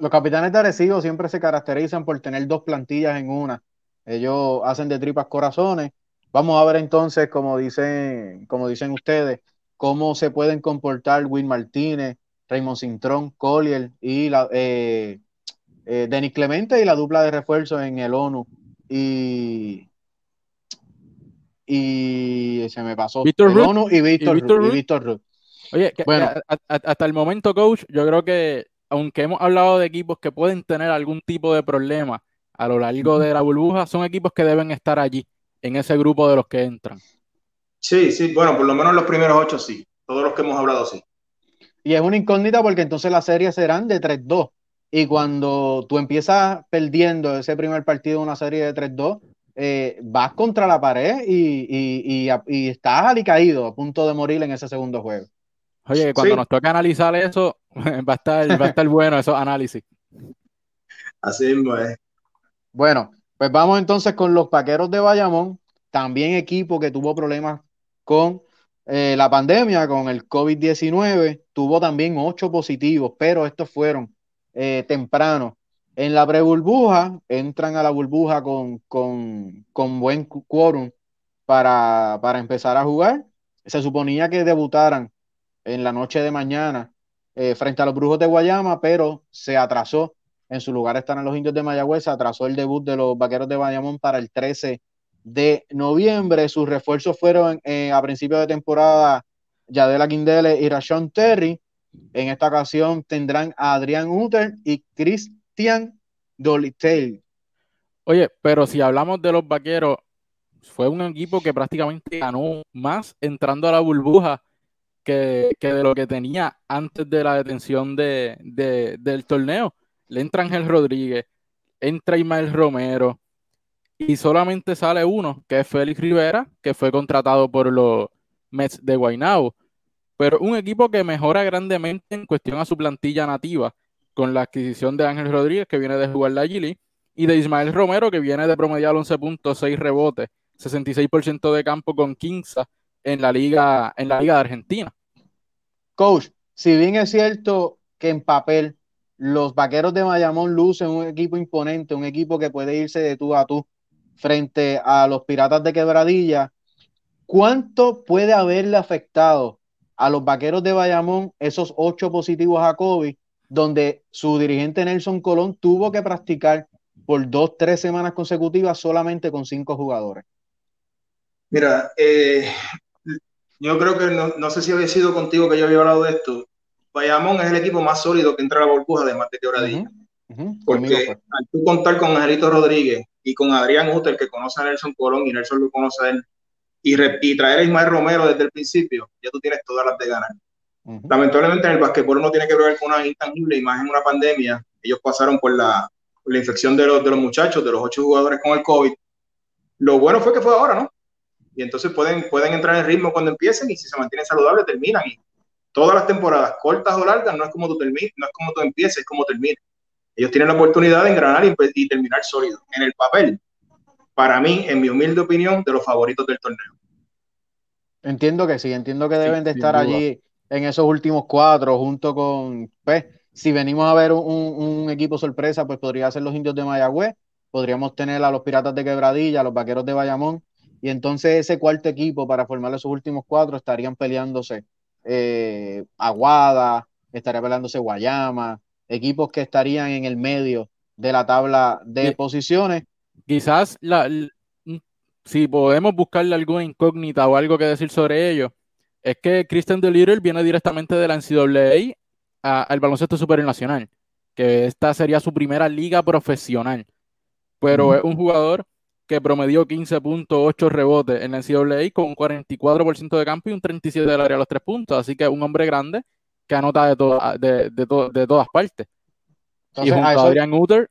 Los capitanes de Arecibo siempre se caracterizan por tener dos plantillas en una. Ellos hacen de tripas corazones Vamos a ver entonces, como dicen, como dicen ustedes, cómo se pueden comportar Will Martínez, Raymond Cintrón, Collier y la, eh, eh, Denis Clemente y la dupla de refuerzo en el ONU. Y, y se me pasó. Víctor ONU y Víctor, Ruth. Oye, bueno, hasta el momento, coach, yo creo que aunque hemos hablado de equipos que pueden tener algún tipo de problema a lo largo de la burbuja, son equipos que deben estar allí, en ese grupo de los que entran. Sí, sí, bueno, por lo menos los primeros ocho sí, todos los que hemos hablado sí. Y es una incógnita porque entonces las series serán de 3-2. Y cuando tú empiezas perdiendo ese primer partido de una serie de 3-2, eh, vas contra la pared y, y, estás alicaído, a punto de morir en ese segundo juego. Oye, cuando nos toca analizar eso, va a estar, va a estar bueno esos análisis. Así mismo es. Bueno, pues vamos entonces con los Paqueros de Bayamón, también equipo que tuvo problemas con eh, la pandemia, con el COVID-19, tuvo también ocho positivos, pero estos fueron eh, tempranos. En la pre-burbuja, entran a la burbuja con, con, buen quórum para, para empezar a jugar. Se suponía que debutaran en la noche de mañana eh, frente a los Brujos de Guayama, pero se atrasó. En su lugar están los Indios de Mayagüez. Se atrasó el debut de los Vaqueros de Bayamón para el 13 de noviembre. Sus refuerzos fueron eh, a principio de temporada Yadela Quindele y Rashon Terry. En esta ocasión tendrán a Adrián Uter y Christian Dolitail. Oye, pero si hablamos de los vaqueros, fue un equipo que prácticamente ganó más entrando a la burbuja que, de lo que tenía antes de la detención de, del torneo. Le entra Ángel Rodríguez, entra Ismael Romero y solamente sale uno, que es Félix Rivera, que fue contratado por los Mets de Guaynabo. Pero un equipo que mejora grandemente en cuestión a su plantilla nativa, con la adquisición de Ángel Rodríguez, que viene de jugar la Gili, y de Ismael Romero, que viene de promediar 11.6 rebotes, 66% de campo con 15 en la liga, en la liga de Argentina. Coach, si bien es cierto que en papel los vaqueros de Mayamón lucen un equipo imponente, un equipo que puede irse de tú a tú frente a los piratas de quebradilla, ¿cuánto puede haberle afectado a los vaqueros de Bayamón esos ocho positivos a COVID, donde su dirigente Nelson Colón tuvo que practicar por dos, tres semanas consecutivas solamente con cinco jugadores? Mira, eh, yo creo que no, sé si había sido contigo que yo había hablado de esto. Bayamón es el equipo más sólido que entra a la burbuja, además de Quebradilla. Porque al tú contar con Angelito Rodríguez y con Adrián Uter, que conoce a Nelson Colón y Nelson lo conoce a él, y, y traer a Ismael Romero desde el principio, ya tú tienes todas las de ganar. Lamentablemente en el basquetbol uno tiene que ver con una intangible, y más en una pandemia. Ellos pasaron por la, la infección de los, de los muchachos, de los ocho jugadores con el COVID. Lo bueno fue que fue ahora, ¿no? Y entonces pueden, pueden entrar en ritmo cuando empiecen y si se mantienen saludables terminan. Y todas las temporadas, cortas o largas, no es como tú termines, no es como tú empieces, es como termines. Ellos tienen la oportunidad de engranar y, y terminar sólido. En el papel, para mí, en mi humilde opinión, de los favoritos del torneo. Entiendo que sí, entiendo que deben de estar allí en esos últimos cuatro, junto con, pues, si venimos a ver un, un, equipo sorpresa, pues podría ser los indios de Mayagüez, podríamos tener a los piratas de Quebradilla, a los vaqueros de Bayamón, y entonces ese cuarto equipo para formar esos últimos cuatro estarían peleándose eh, Aguada, estaría peleándose Guayama, equipos que estarían en el medio de la tabla de posiciones. Quizás la, si podemos buscarle alguna incógnita o algo que decir sobre ello, es que Christian DeLittle viene directamente de la NCAA al baloncesto superior nacional, que esta sería su primera liga profesional. Pero es un jugador que promedió 15.8 rebotes en la NCAA con un 44% de campo y un 37% del área a los tres puntos. Así que un hombre grande que anota de, de, de, todas partes. y junto a, Adrian Uter.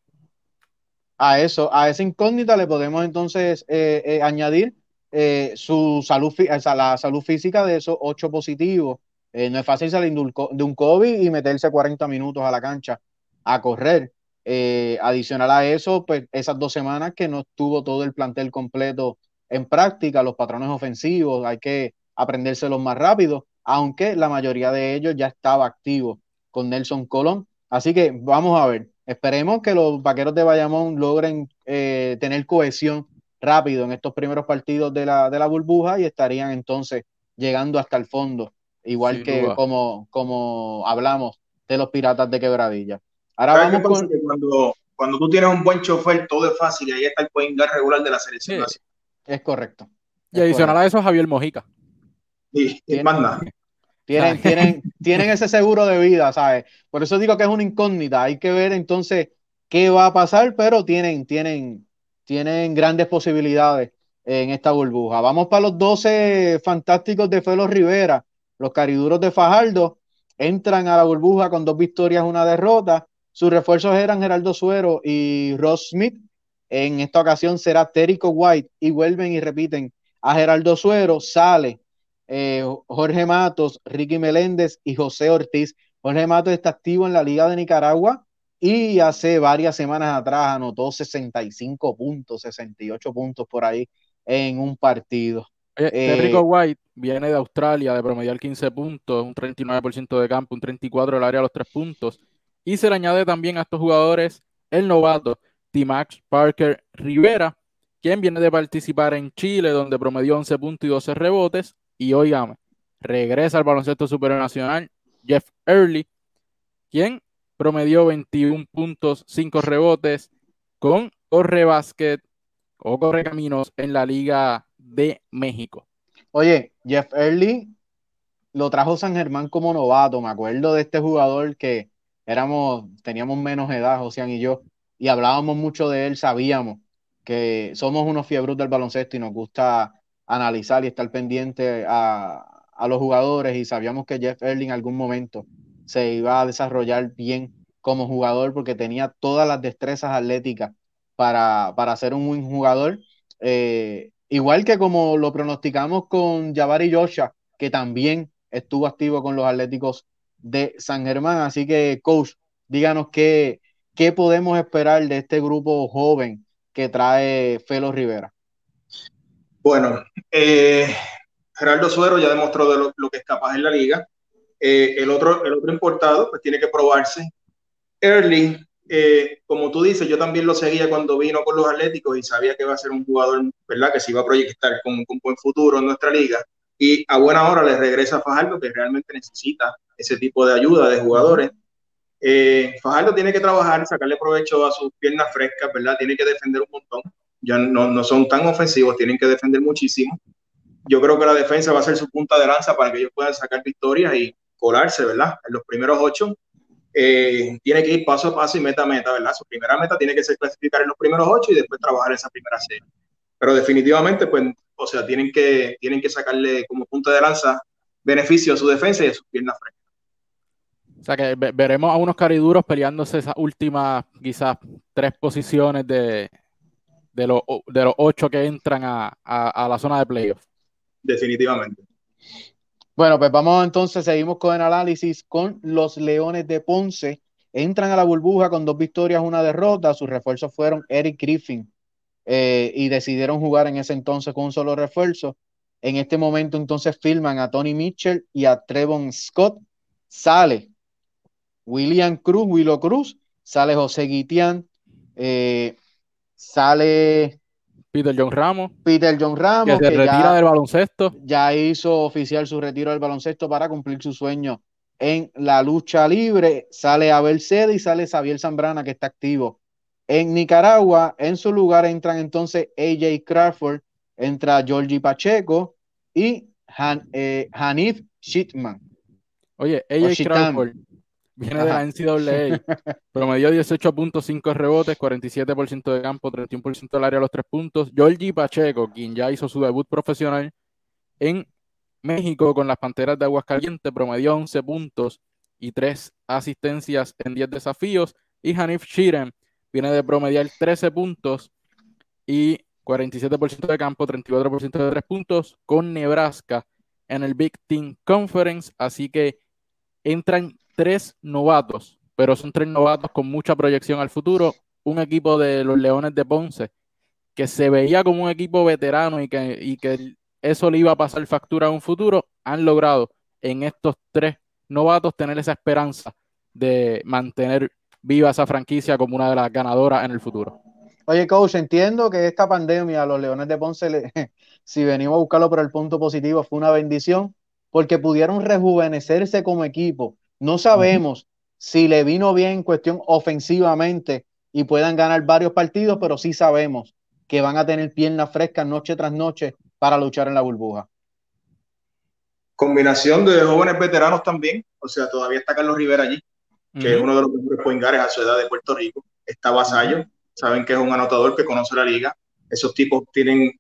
A eso, a esa incógnita le podemos entonces eh, eh, añadir eh, su salud, la salud física de esos ocho positivos. no es fácil salir de un COVID y meterse 40 minutos a la cancha a correr. Eh, adicional a eso, pues esas dos semanas que no estuvo todo el plantel completo en práctica, los patrones ofensivos, hay que aprendérselos más rápido, aunque la mayoría de ellos ya estaba activo con Nelson Colón. Así que vamos a ver, esperemos que los vaqueros de Bayamón logren eh, tener cohesión rápido en estos primeros partidos de la, de la burbuja y estarían entonces llegando hasta el fondo, igual que como, como hablamos de los piratas de quebradilla. Ahora vamos con... cuando, cuando tú tienes un buen chofer, todo es fácil y ahí está el point regular de la selección. Es correcto. y adicional a eso, Javier Mojica. Y, manda. Tienen, tienen, tienen ese seguro de vida, ¿sabes? Por eso digo que es una incógnita. Hay que ver entonces qué va a pasar, pero tienen, tienen, tienen grandes posibilidades en esta burbuja. Vamos para los 12 fantásticos de Felo Rivera. Los cariduros de Fajardo entran a la burbuja con dos victorias, una derrota. Sus refuerzos eran Geraldo Suero y Ross Smith. En esta ocasión será Terico White y vuelven y repiten a Geraldo Suero. Sale eh, Jorge Matos, Ricky Meléndez y José Ortiz. Jorge Matos está activo en la Liga de Nicaragua y hace varias semanas atrás anotó 65 puntos, 68 puntos por ahí en un partido. Eh, White viene de Australia de promediar 15 puntos, un 39% de campo, un 34% del área a los 3 puntos. Y se le añade también a estos jugadores el novato T-Max Parker Rivera, quien viene de participar en Chile, donde promedió 11 puntos y 12 rebotes, y oígame, regresa al baloncesto superior nacional Jeff Early, quien promedió 21 puntos, 5 rebotes con Corre Basket o Corre Caminos en la Liga de México. Oye, Jeff Early lo trajo San Germán como novato. Me acuerdo de este jugador que éramos, teníamos menos edad, José y yo, y hablábamos mucho de él, sabíamos que somos unos fiebros del baloncesto y nos gusta analizar y estar pendiente a, los jugadores y sabíamos que Jeff Early en algún momento se iba a desarrollar bien como jugador porque tenía todas las destrezas atléticas para, para ser un buen jugador. Eh, igual que como lo pronosticamos con Jabari Joshua, que también estuvo activo con los Atléticos de San Germán. Así que, coach, díganos qué, qué podemos esperar de este grupo joven que trae Felo Rivera. Bueno, eh, Gerardo Suero ya demostró de lo, que es capaz en la liga. Eh, el, otro, el otro importado, pues tiene que probarse. Early, eh, como tú dices, yo también lo seguía cuando vino con los Atléticos y sabía que iba a ser un jugador, ¿verdad? Que se iba a proyectar con, un buen futuro en nuestra liga. Y a buena hora le regresa a Fajardo, que realmente necesita ese tipo de ayuda de jugadores. Fajardo tiene que trabajar, sacarle provecho a sus piernas frescas, ¿verdad? Tiene que defender un montón ya no, no son tan ofensivos, tienen que defender muchísimo. Yo creo que la defensa va a ser su punta de lanza para que ellos puedan sacar victorias y colarse, ¿verdad? En los primeros ocho. Eh, tiene que ir paso a paso y meta a meta, ¿verdad? Su primera meta tiene que ser clasificar en los primeros ocho y después trabajar esa primera serie. Pero definitivamente, pues, o sea, tienen que, tienen que sacarle como punta de lanza beneficio a su defensa y a sus piernas frescas. O sea que veremos a unos cariduros peleándose esas últimas, quizás, tres posiciones de, de los, de los ocho que entran a, la zona de playoff. Definitivamente. Bueno, pues vamos entonces, seguimos con el análisis con los Leones de Ponce. Entran a la burbuja con dos victorias, una derrota. Sus refuerzos fueron Eric Griffin eh, y decidieron jugar en ese entonces con un solo refuerzo. En este momento entonces filman a Tony Mitchell y a Trevon Scott. Sale William Cruz, Willow Cruz, sale José Guitián, eh, sale Peter John Ramos. Peter John Ramos. Que se retira del baloncesto. Ya hizo oficial su retiro del baloncesto para cumplir su sueño en la lucha libre. Sale Abel Cede y sale Xavier Zambrana, que está activo en Nicaragua. En su lugar entran entonces AJ Crawford, entra Georgie Pacheco y eh, Hanif Shitman. Oye, AJ Crawford Viene de la NCAA. Promedió 18.5 rebotes, 47% de campo, 31% del área a los tres puntos. Georgie Pacheco, quien ya hizo su debut profesional en México con las Panteras de Aguascalientes, promedió 11 puntos y 3 asistencias en 10 desafíos. Y Hanif Shiren viene de promediar 13 puntos y 47% de campo, 34% de 3 puntos con Nebraska en el Big Team Conference. Así que entran tres novatos, pero son tres novatos con mucha proyección al futuro. Un equipo de los Leones de Ponce que se veía como un equipo veterano y que, que eso le iba a pasar factura a un futuro, han logrado en estos tres novatos tener esa esperanza de mantener viva esa franquicia como una de las ganadoras en el futuro. Oye, coach, entiendo que esta pandemia, los Leones de Ponce, si venimos a buscarlo por el punto positivo, fue una bendición porque pudieron rejuvenecerse como equipo. No sabemos si le vino bien en cuestión ofensivamente y puedan ganar varios partidos, pero sí sabemos que van a tener piernas frescas noche tras noche para luchar en la burbuja. Combinación de jóvenes veteranos también, o sea, todavía está Carlos Rivera allí, que es uno de los mejores poingares a su edad de Puerto Rico. Está Vasallo, saben que es un anotador que conoce la liga. Esos tipos tienen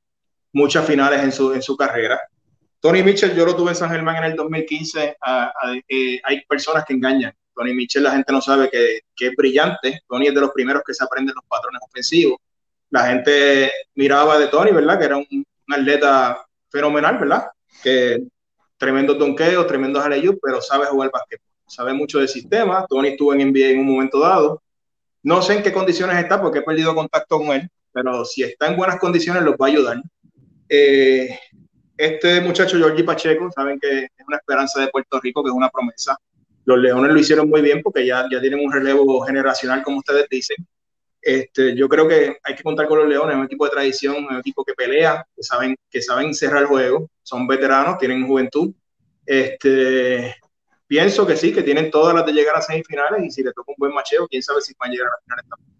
muchas finales en su, en su carrera. Tony Mitchell, yo lo tuve en San Germán en el 2015. Eh, hay personas que engañan. Tony Mitchell, la gente no sabe que, que, es brillante. Tony es de los primeros que se aprenden los patrones ofensivos. La gente miraba de Tony, ¿verdad? Que era un, atleta fenomenal, ¿verdad? Que tremendo donqueo, tremendo alley pero sabe jugar básquetbol. Sabe mucho del sistema. Tony estuvo en NBA en un momento dado. No sé en qué condiciones está porque he perdido contacto con él, pero si está en buenas condiciones los va a ayudar. Eh, este muchacho, Georgie Pacheco, saben que es una esperanza de Puerto Rico, que es una promesa. Los Leones lo hicieron muy bien porque ya, ya tienen un relevo generacional, como ustedes dicen. Este, yo creo que hay que contar con los Leones, un equipo de tradición, un equipo que pelea, que saben, que saben cerrar el juego, son veteranos, tienen juventud. Este, pienso que sí, que tienen todas las de llegar a semifinales y si le toca un buen macheo, quién sabe si van a llegar a la final también.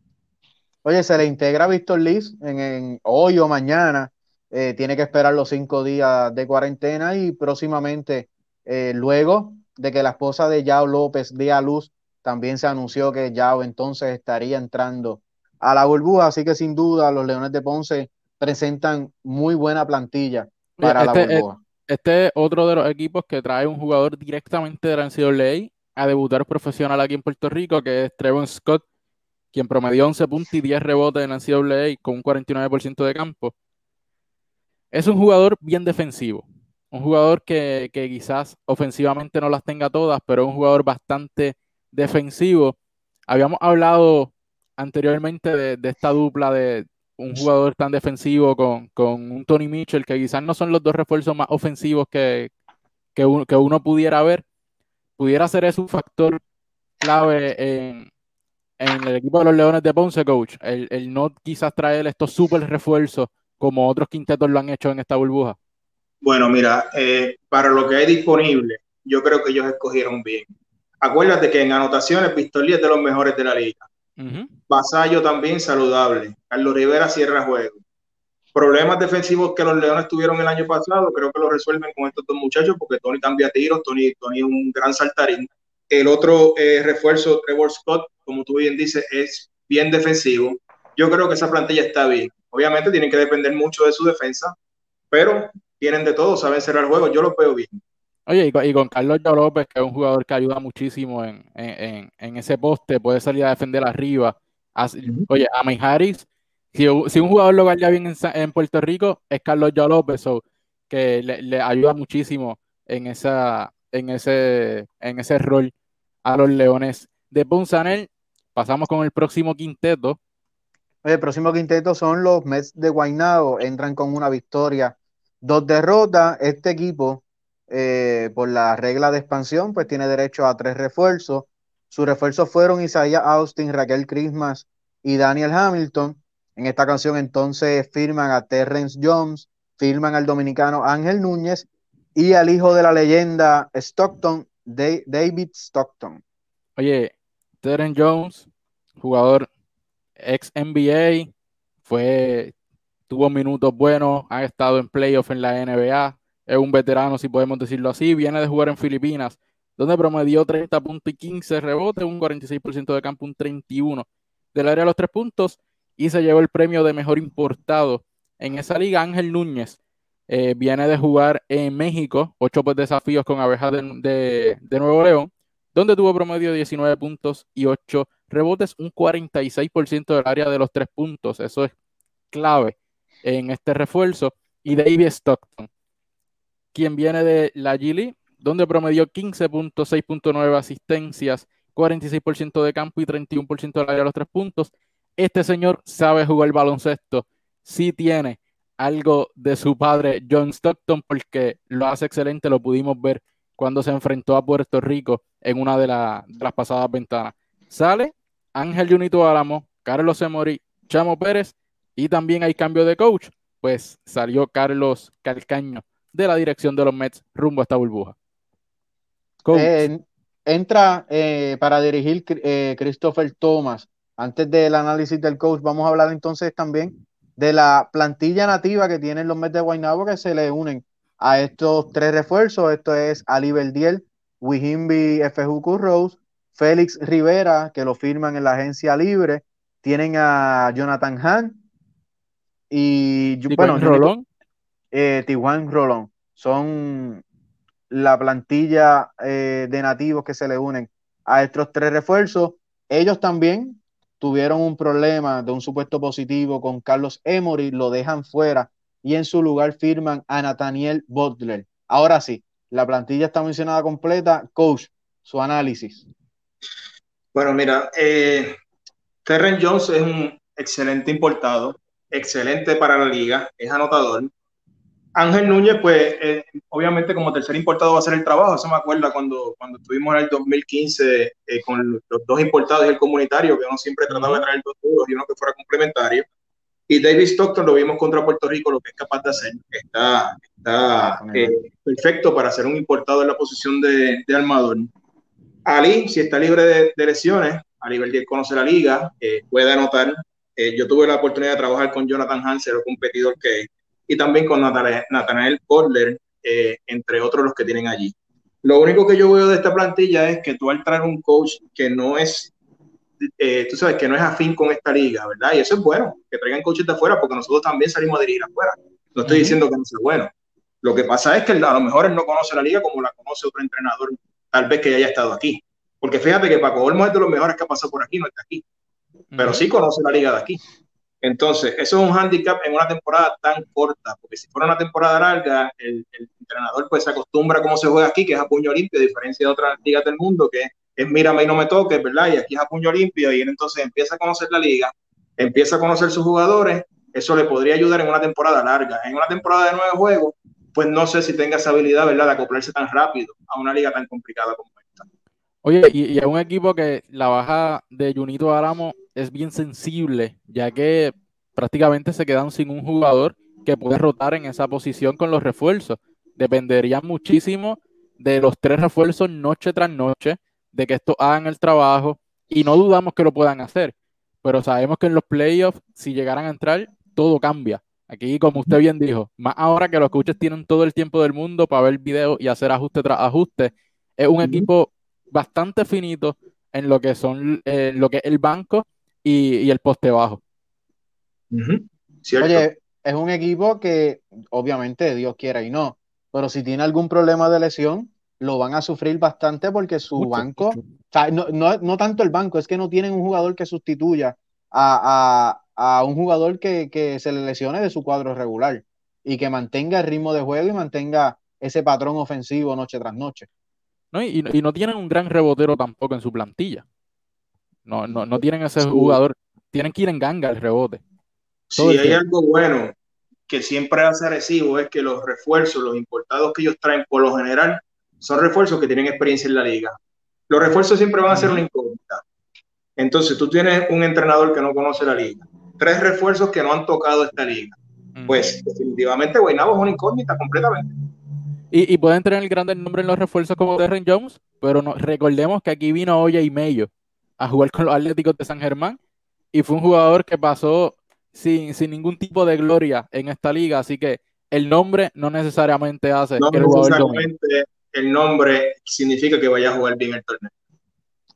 Oye, se le integra a Víctor Liz en, hoy o mañana eh, tiene que esperar los cinco días de cuarentena y próximamente, eh, luego de que la esposa de Yao López dé a luz, también se anunció que Yao entonces estaría entrando a la burbuja, así que sin duda los Leones de Ponce presentan muy buena plantilla para la este, burbuja. Este es otro de los equipos que trae un jugador directamente de la NCAA a debutar profesional aquí en Puerto Rico, que es Trevon Scott, quien promedió 11 puntos y 10 rebotes en la NCAA con un 49% de campo es un jugador bien defensivo. Un jugador que, quizás ofensivamente no las tenga todas, pero es un jugador bastante defensivo. Habíamos hablado anteriormente de, esta dupla de un jugador tan defensivo con, un Tony Mitchell, que quizás no son los dos refuerzos más ofensivos que, que, uno, pudiera ver. Pudiera ser ese un factor clave en, el equipo de los Leones de Ponce, coach. El, el no quizás traer estos super refuerzos como otros quintetos lo han hecho en esta burbuja? Bueno, mira, eh, para lo que hay disponible, yo creo que ellos escogieron bien. Acuérdate que en anotaciones, Pistolí es de los mejores de la liga. Uh también saludable. Carlos Rivera cierra juego. Problemas defensivos que los Leones tuvieron el año pasado, creo que lo resuelven con estos dos muchachos, porque Tony cambia tiros, Tony, Tony es un gran saltarín. El otro eh, refuerzo, Trevor Scott, como tú bien dices, es bien defensivo. Yo creo que esa plantilla está bien. Obviamente tienen que depender mucho de su defensa, pero tienen de todo, saben cerrar el juego, yo lo veo bien. Oye, y con, Carlos López, que es un jugador que ayuda muchísimo en, ese poste, puede salir a defender arriba. Oye, a May Harris, si, un jugador lo vaya bien en, Puerto Rico, es Carlos López, que le, ayuda muchísimo en, esa, en, ese, en ese rol a los Leones de Ponzanel. Pasamos con el próximo quinteto, el próximo quinteto son los Mets de Guaynabo, entran con una victoria, dos derrotas. Este equipo, eh, por la regla de expansión, pues tiene derecho a tres refuerzos. Sus refuerzos fueron Isaiah Austin, Raquel Christmas y Daniel Hamilton. En esta canción entonces firman a Terrence Jones, firman al dominicano Ángel Núñez y al hijo de la leyenda Stockton, David Stockton. Oye, Terrence Jones, jugador ex NBA, fue, tuvo minutos buenos, ha estado en playoff en la NBA, es un veterano, si podemos decirlo así, viene de jugar en Filipinas, donde promedió 30 puntos y 15 rebotes, un 46% de campo, un 31 del área de los tres puntos, y se llevó el premio de mejor importado en esa liga. Ángel Núñez eh, viene de jugar en México, ocho pues, desafíos con abejas de, de Nuevo León, donde tuvo promedio de 19 puntos y 8 rebotes, un 46% del área de los tres puntos. Eso es clave en este refuerzo. Y David Stockton, quien viene de la Gili, donde promedió 15 puntos, 6.9 asistencias, 46% de campo y 31% del área de los tres puntos. Este señor sabe jugar baloncesto, sí tiene algo de su padre John Stockton porque lo hace excelente, lo pudimos ver cuando se enfrentó a Puerto Rico en una de, de las pasadas ventanas. Sale Ángel Junito Álamo, Carlos Emori, Chamo Pérez y también hay cambio de coach, pues salió Carlos Calcaño de la dirección de los Mets rumbo a esta burbuja. Eh, entra eh, para dirigir eh, Christopher Thomas. Antes del análisis del coach, vamos a hablar entonces también de la plantilla nativa que tienen los Mets de Guaynabo que se le unen a estos tres refuerzos. Esto es Ali Verdiel, Wihimbi FJ Rose, Félix Rivera, que lo firman en la agencia libre. Tienen a Jonathan Hahn y bueno, Rolón. Eh, Tijuan Rolón. Son la plantilla eh, de nativos que se le unen a estos tres refuerzos. Ellos también tuvieron un problema de un supuesto positivo con Carlos Emory, lo dejan fuera y en su lugar firman a Nathaniel Butler. Ahora sí, la plantilla está mencionada completa. Coach, su análisis. Bueno, mira, eh, Terren Jones es un excelente importado, excelente para la liga, es anotador. Ángel Núñez, pues eh, obviamente como tercer importado va a hacer el trabajo, eso me acuerda cuando, cuando estuvimos en el 2015 eh, con los dos importados y el comunitario, que uno siempre trataba de traer dos y uno que fuera complementario. Y David Stockton lo vimos contra Puerto Rico, lo que es capaz de hacer. Está, está eh, perfecto para ser un importado en la posición de, de armador. Ali, si está libre de, de lesiones, Ali Verdier conoce la liga, eh, puede anotar. Eh, yo tuve la oportunidad de trabajar con Jonathan Hanser, el competidor que y también con Nathanael Portler, entre otros los que tienen allí. Lo único que yo veo de esta plantilla es que tú al traer un coach que no es eh, tú sabes, que no es afín con esta liga, ¿verdad? Y eso es bueno, que traigan coaches de afuera, porque nosotros también salimos a dirigir afuera. No estoy diciendo que no sea bueno. Lo que pasa es que a lo mejor él no conoce la liga como la conoce otro entrenador, tal vez que haya estado aquí. Porque fíjate que Paco Olmo es de los mejores que ha pasado por aquí, no está aquí. Pero sí conoce la liga de aquí. Entonces, eso es un handicap en una temporada tan corta, porque si fuera una temporada larga, el, entrenador pues se acostumbra a cómo se juega aquí, que es a puño limpio, a diferencia de otras ligas del mundo, que es mírame y no me toques, ¿verdad? Y aquí es a puño limpio y entonces empieza a conocer la liga, empieza a conocer sus jugadores, eso le podría ayudar en una temporada larga. En una temporada de nueve juegos, pues no sé si tenga esa habilidad, ¿verdad?, de acoplarse tan rápido a una liga tan complicada como esta. Oye, y, y a un equipo que la baja de Junito Aramo es bien sensible, ya que prácticamente se quedan sin un jugador que puede rotar en esa posición con los refuerzos. Dependería muchísimo de los tres refuerzos noche tras noche de que esto hagan el trabajo y no dudamos que lo puedan hacer, pero sabemos que en los playoffs, si llegaran a entrar, todo cambia. Aquí, como usted bien dijo, más ahora que los coaches tienen todo el tiempo del mundo para ver videos y hacer ajuste tras ajuste, es un equipo bastante finito en lo que son eh, lo que es el banco y, el poste bajo. Oye, es un equipo que obviamente Dios quiera y no, pero si tiene algún problema de lesión, lo van a sufrir bastante porque su banco, no, tanto el banco, es que no tienen un jugador que sustituya a, un jugador que, se le lesione de su cuadro regular y que mantenga el ritmo de juego y mantenga ese patrón ofensivo noche tras noche. No, y, no tienen un gran rebotero tampoco en su plantilla. No, no, tienen ese jugador, tienen que ir en ganga el rebote. Si hay algo bueno que siempre hace recibo es que los refuerzos, los importados que ellos traen por lo general, son refuerzos que tienen experiencia en la liga. Los refuerzos siempre van a ser una incógnita. Entonces, tú tienes un entrenador que no conoce la liga, tres refuerzos que no han tocado esta liga. Pues definitivamente Guaynabo es una incógnita completamente. Y, pueden tener el grande nombre en los refuerzos como Terren Jones, pero no, recordemos que aquí vino Oya y Mello a jugar con los Atléticos de San Germán y fue un jugador que pasó sin, sin ningún tipo de gloria en esta liga, así que el nombre no necesariamente hace que el jugador el nombre significa que vaya a jugar bien el torneo.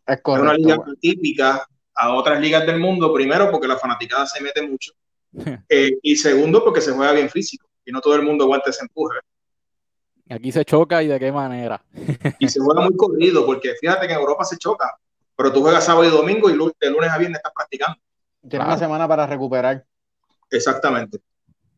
Es, una liga típica a otras ligas del mundo, primero porque la fanaticada se mete mucho, eh, y segundo porque se juega bien físico y no todo el mundo aguanta ese empuje. Aquí se choca y de qué manera. y se juega muy corrido porque fíjate que en Europa se choca, pero tú juegas sábado y domingo y de lunes a viernes estás practicando. Tienes una semana para recuperar. Exactamente.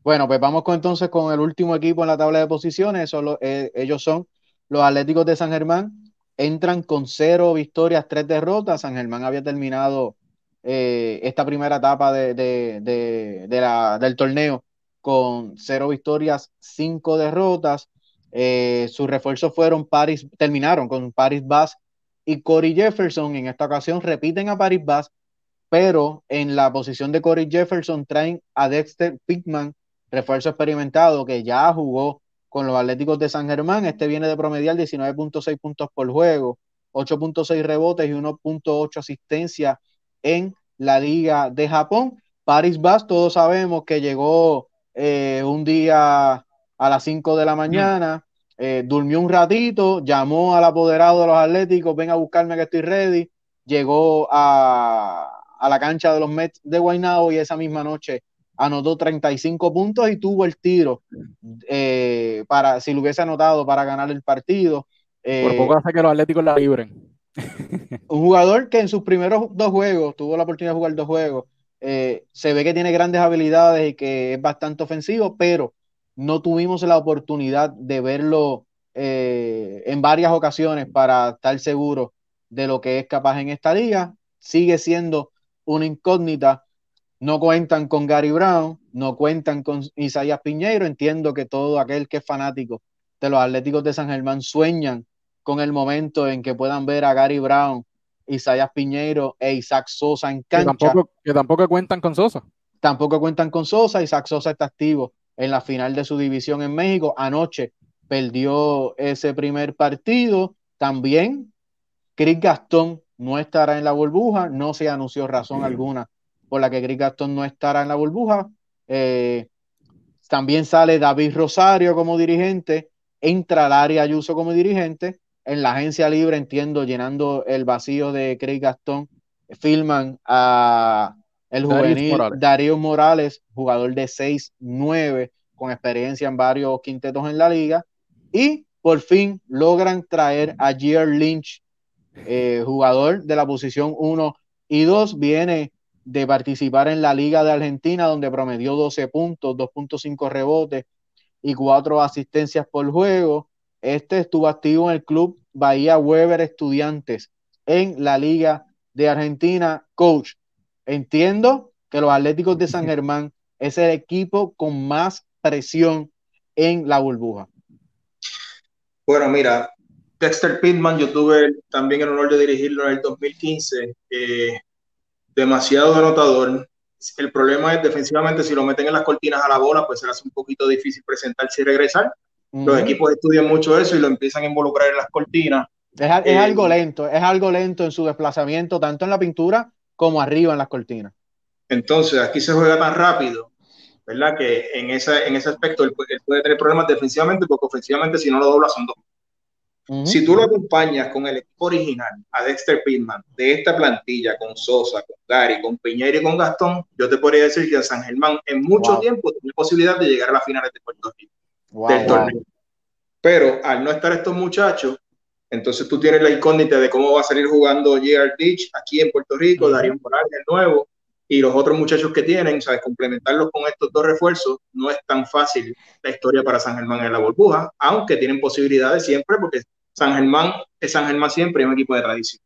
Bueno, pues vamos con, entonces con el último equipo en la tabla de posiciones. Eh, ellos son los Atléticos de San Germán entran con cero victorias, tres derrotas. San Germán había terminado eh, esta primera etapa de, la, del torneo con cero victorias, cinco derrotas. Eh, sus refuerzos fueron Paris, terminaron con Paris Bass y Corey Jefferson. En esta ocasión repiten a Paris Bass, pero en la posición de Corey Jefferson traen a Dexter Pickman, refuerzo experimentado que ya jugó con los Atléticos de San Germán. Este viene de promediar 19.6 puntos por juego, 8.6 rebotes y 1.8 asistencia en la Liga de Japón. Paris Bass, todos sabemos que llegó eh, un día a las 5 de la mañana, eh, durmió un ratito, llamó al apoderado de los Atléticos, ven a buscarme que estoy ready, llegó a, la cancha de los Mets de Guaynabo y esa misma noche anotó 35 puntos y tuvo el tiro eh, para, si lo hubiese anotado, para ganar el partido. Por poco hace que los Atléticos la libren. un jugador que en sus primeros dos juegos, tuvo la oportunidad de jugar dos juegos, eh, se ve que tiene grandes habilidades y que es bastante ofensivo, pero no tuvimos la oportunidad de verlo eh, en varias ocasiones para estar seguro de lo que es capaz en esta liga. Sigue siendo una incógnita. No cuentan con Gary Brown, no cuentan con Isaías Piñeiro. Entiendo que todo aquel que es fanático de los Atléticos de San Germán sueñan con el momento en que puedan ver a Gary Brown, Isaías Piñeiro e Isaac Sosa en cancha. Que tampoco, cuentan con Sosa. Tampoco cuentan con Sosa. Isaac Sosa está activo en la final de su división en México. Anoche perdió ese primer partido. También Chris Gastón no estará en la burbuja. No se anunció razón alguna por la que Chris Gastón no estará en la burbuja. Eh, también sale David Rosario como dirigente. Entra Larry Ayuso como dirigente en la agencia libre, entiendo, llenando el vacío de Craig Gastón, filman a el juvenil Darío Morales, jugador de 6-9, con experiencia en varios quintetos en la liga, y por fin logran traer a Gier Lynch, eh, jugador de la posición 1 y 2, viene de participar en la Liga de Argentina, donde promedió 12 puntos, 2.5 rebotes y 4 asistencias por juego. Este estuvo activo en el club Bahía Weber Estudiantes en la Liga de Argentina. Coach, entiendo que los Atléticos de San Germán es el equipo con más presión en la burbuja. Bueno, mira, Dexter Pittman, yo tuve también el honor de dirigirlo en el 2015. Eh, demasiado anotador. El problema es defensivamente, si lo meten en las cortinas a la bola, pues será un poquito difícil presentarse y regresar. Los equipos estudian mucho eso y lo empiezan a involucrar en las cortinas. Es, eh, algo lento, es algo lento en su desplazamiento, tanto en la pintura como arriba en las cortinas. Entonces, aquí se juega tan rápido, ¿verdad? Que en, esa, en ese aspecto él, puede tener problemas defensivamente, porque ofensivamente, si no lo dobla, son dos. Si tú lo acompañas con el equipo original, a Dexter Pittman, de esta plantilla, con Sosa, con Gary, con Piñera y con Gastón, yo te podría decir que San Germán en mucho tiempo tiene posibilidad de llegar a las finales de Puerto Rico. Pero al no estar estos muchachos, entonces tú tienes la incógnita de cómo va a salir jugando J.R. Ditch aquí en Puerto Rico, Darío Morales, el nuevo, y los otros muchachos que tienen, ¿sabes? Complementarlos con estos dos refuerzos no es tan fácil la historia para San Germán en la burbuja, aunque tienen posibilidades siempre, porque San Germán es San Germán siempre, es un equipo de tradición.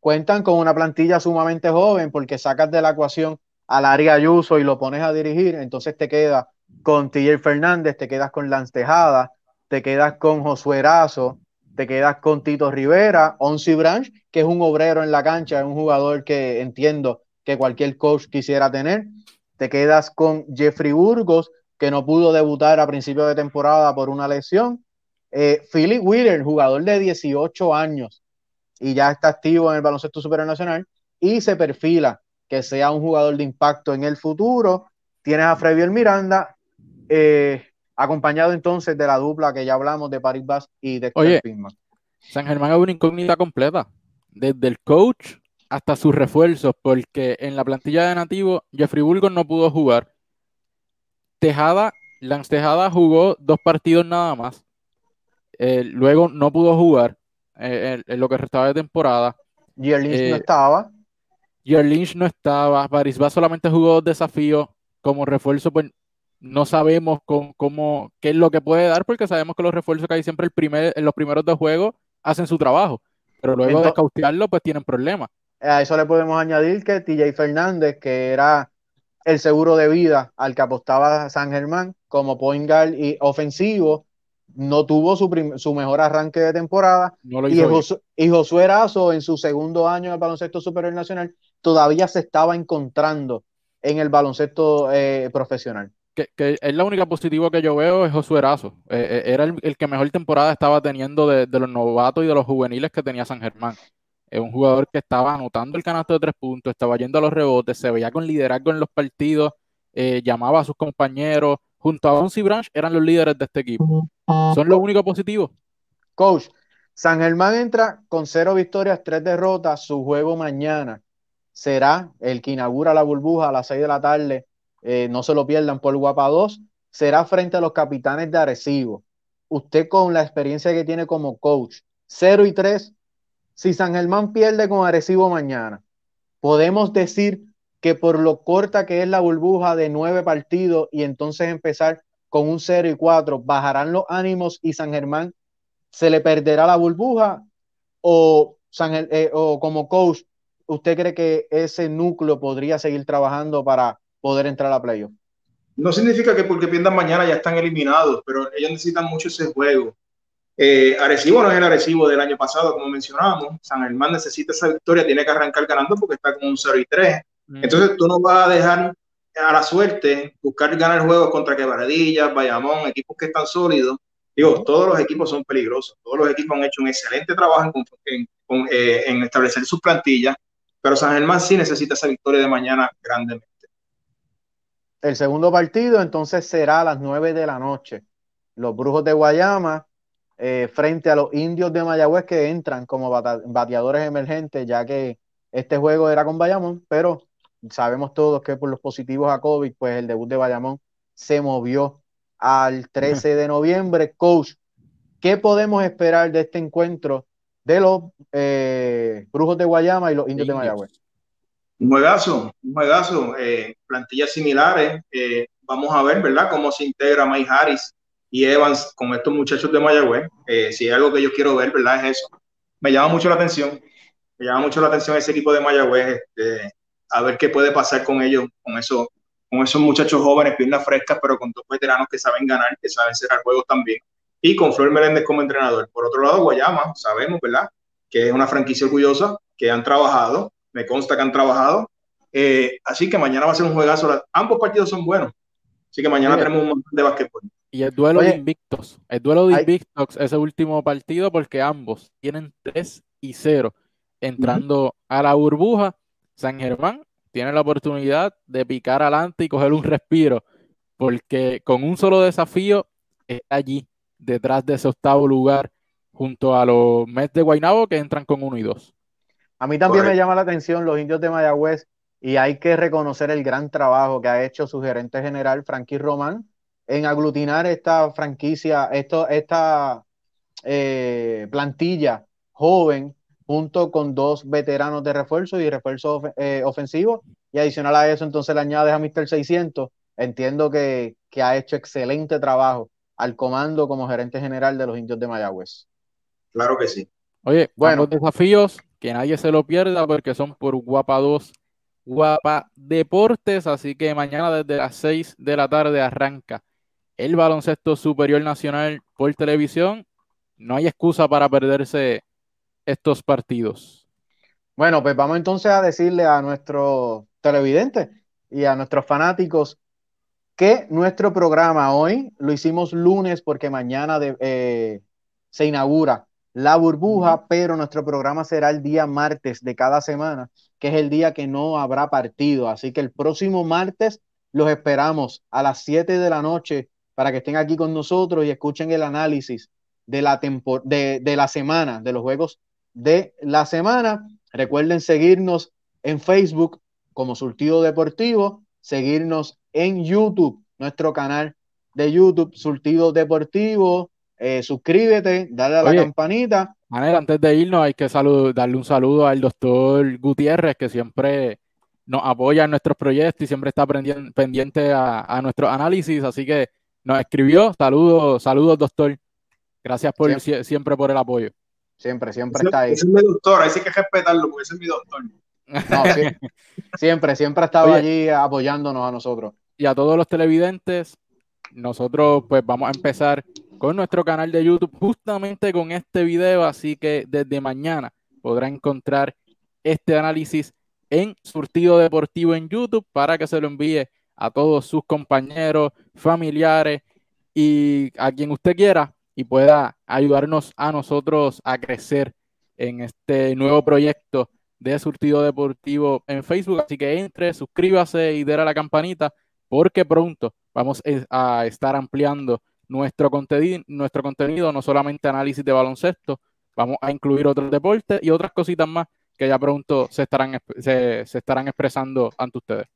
Cuentan con una plantilla sumamente joven, porque sacas de la ecuación al área Ayuso y lo pones a dirigir, entonces te queda con TJ Fernández, te quedas con Lance Tejada, te quedas con Josué Erazo, te quedas con Tito Rivera, Onsi Branch, que es un obrero en la cancha, es un jugador que entiendo que cualquier coach quisiera tener. Te quedas con Jeffrey Burgos, que no pudo debutar a principio de temporada por una lesión. Eh, Philip Wheeler, jugador de 18 años y ya está activo en el baloncesto superior nacional y se perfila que sea un jugador de impacto en el futuro. Tienes a Freviel Miranda, eh, acompañado entonces de la dupla que ya hablamos de Paris Bass y de Oye, San Germán es una incógnita completa, desde el coach hasta sus refuerzos, porque en la plantilla de nativo Jeffrey Burgos no pudo jugar. Tejada, Lance Tejada jugó dos partidos nada más. Eh, luego no pudo jugar eh, en, lo que restaba de temporada. Lynch no estaba. Lynch no estaba. Paris Bass solamente jugó dos desafíos como refuerzo, pues no sabemos cómo, qué es lo que puede dar, porque sabemos que los refuerzos que hay siempre el primer, en los primeros dos juegos hacen su trabajo, pero luego de cautearlo, pues tienen problemas. A eso le podemos añadir que TJ Fernández, que era el seguro de vida al que apostaba San Germán como point guard y ofensivo, no tuvo su, su mejor arranque de temporada. y, Josué Erazo, en su segundo año en el baloncesto superior nacional, todavía se estaba encontrando en el baloncesto eh, profesional. Que, es la única positiva que yo veo es Josué Erazo. Eh, era el, que mejor temporada estaba teniendo de, los novatos y de los juveniles que tenía San Germán. Es un jugador que estaba anotando el canasto de tres puntos, estaba yendo a los rebotes, se veía con liderazgo en los partidos, llamaba a sus compañeros, junto a Onsi Branch eran los líderes de este equipo. Son los únicos positivos. Coach, San Germán entra con cero victorias, tres derrotas. Su juego mañana será el que inaugura la burbuja a las seis de la tarde. Eh, no se lo pierdan por Guapa 2. Será frente a los capitanes de Arecibo. Usted con la experiencia que tiene como coach, 0 y 3. Si San Germán pierde con Arecibo mañana, podemos decir que por lo corta que es la burbuja de nueve partidos y entonces empezar con un 0 y 4, bajarán los ánimos y San Germán se le perderá la burbuja o, eh, o como coach, ¿usted cree que ese núcleo podría seguir trabajando para poder entrar a playoff? No significa que porque pierdan mañana ya están eliminados, pero ellos necesitan mucho ese juego. Eh, Arecibo no es el Arecibo del año pasado, como mencionábamos. San Germán necesita esa victoria, tiene que arrancar ganando porque está con un 0 y 3. Entonces tú no vas a dejar a la suerte buscar ganar juegos contra Quebradillas, Bayamón, equipos que están sólidos. Digo, todos los equipos son peligrosos, todos los equipos han hecho un excelente trabajo en, eh, establecer sus plantillas, pero San Germán sí necesita esa victoria de mañana grandemente. El segundo partido entonces será a las 9 de la noche. Los Brujos de Guayama eh, frente a los Indios de Mayagüez que entran como bateadores emergentes, ya que este juego era con Bayamón, pero sabemos todos que por los positivos a COVID, pues el debut de Bayamón se movió al 13 de noviembre. Coach, ¿qué podemos esperar de este encuentro de los eh, Brujos de Guayama y los Indios de Mayagüez? Un juegazo, un juegazo, eh, plantillas similares. Eh, vamos a ver, ¿verdad?, cómo se integra Mike Harris y Evans con estos muchachos de Mayagüez. si hay algo que yo quiero ver, ¿verdad?, es eso. Me llama mucho la atención. Me llama mucho la atención ese equipo de Mayagüez. Este, a ver qué puede pasar con ellos, con, eso, con esos muchachos jóvenes, piernas frescas, pero con dos veteranos que saben ganar, que saben cerrar juegos también. Y con Flor Meléndez como entrenador. Por otro lado, Guayama, sabemos, ¿verdad? Que es una franquicia orgullosa, que han trabajado, me consta que han trabajado. Eh, así que mañana va a ser un juegazo. Ambos partidos son buenos. Así que mañana tenemos un montón de básquetbol. Y el duelo de Invictos. El duelo de Invictos, ese último partido, porque ambos tienen 3 y 0 entrando a la burbuja. San Germán tiene la oportunidad de picar adelante y coger un respiro, porque con un solo desafío está allí, detrás de ese octavo lugar, junto a los Mets de Guaynabo que entran con uno y dos. A mí también me llama la atención los indios de Mayagüez y hay que reconocer el gran trabajo que ha hecho su gerente general, Frankie Román, en aglutinar esta franquicia, esto, esta eh, plantilla joven junto con dos veteranos de refuerzo y refuerzo eh, ofensivo. Y adicional a eso, entonces le añades a Mr. 600. Entiendo que, ha hecho excelente trabajo al comando como gerente general de los indios de Mayagüez. Claro que sí. Oye, bueno, desafíos que nadie se lo pierda porque son por Guapa 2, Guapa Deportes. Así que mañana desde las 6 de la tarde arranca el baloncesto superior nacional por televisión. No hay excusa para perderse estos partidos? Bueno, pues vamos entonces a decirle a nuestros televidentes y a nuestros fanáticos que nuestro programa hoy lo hicimos lunes porque mañana eh, se inaugura la burbuja, pero nuestro programa será el día martes de cada semana, que es el día que no habrá partido. Así que el próximo martes los esperamos a las 7 de la noche para que estén aquí con nosotros y escuchen el análisis de la, de, de la semana, de los juegos de la semana. Recuerden seguirnos en Facebook como Surtido Deportivo, seguirnos en YouTube, nuestro canal de YouTube, Surtido Deportivo. Eh, suscríbete, dale a la campanita. Manel, antes de irnos, hay que darle un saludo al doctor Gutiérrez, que siempre nos apoya en nuestros proyectos y siempre está pendiente a, a nuestro análisis. Así que nos escribió. Saludos, saludos, doctor. Gracias por siempre por el apoyo. Siempre, siempre está ahí. Ese es mi doctor, ahí sí que respetarlo, porque ese es mi doctor. siempre, siempre ha estado allí apoyándonos a nosotros. Y a todos los televidentes, nosotros pues vamos a empezar con nuestro canal de YouTube justamente con este video, así que desde mañana podrá encontrar este análisis en Surtido Deportivo en YouTube para que se lo envíe a todos sus compañeros, familiares y a quien usted quiera y pueda ayudarnos a nosotros a crecer en este nuevo proyecto de Surtido Deportivo en Facebook. Así que entre, suscríbase y dé a la campanita porque pronto vamos a estar ampliando nuestro contenido, nuestro contenido, no solamente análisis de baloncesto, vamos a incluir otros deportes y otras cositas más que ya pronto se estarán, se, estarán expresando ante ustedes.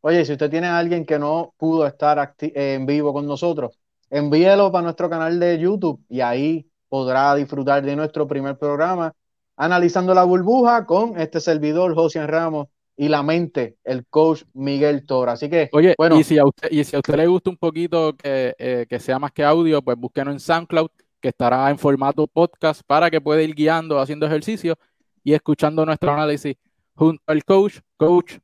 Oye, si usted tiene a alguien que no pudo estar en vivo con nosotros, envíelo para nuestro canal de YouTube y ahí podrá disfrutar de nuestro primer programa analizando la burbuja con este servidor, José Ramos, y la mente, el coach Miguel Toro. Así que, oye, bueno. Y si a usted, y si a usted le gusta un poquito que, eh, que sea más que audio, pues búsquenos en SoundCloud, que estará en formato podcast para que pueda ir guiando, haciendo ejercicio y escuchando nuestro análisis junto al coach. Coach,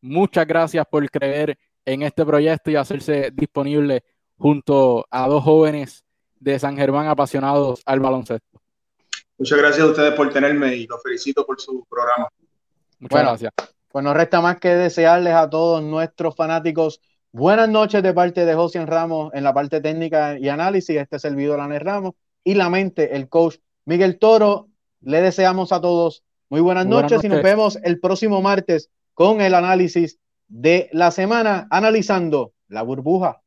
muchas gracias por creer en este proyecto y hacerse disponible junto a dos jóvenes de San Germán apasionados al baloncesto. Muchas gracias a ustedes por tenerme y los felicito por su programa. Muchas gracias. Pues no resta más que desearles a todos nuestros fanáticos buenas noches de parte de José Ramos en la parte técnica y análisis. Este servidor Aner Ramos y la mente, el coach Miguel Toro. Le deseamos a todos muy buenas, noches, y nos vemos el próximo martes con el análisis de la semana, analizando la burbuja.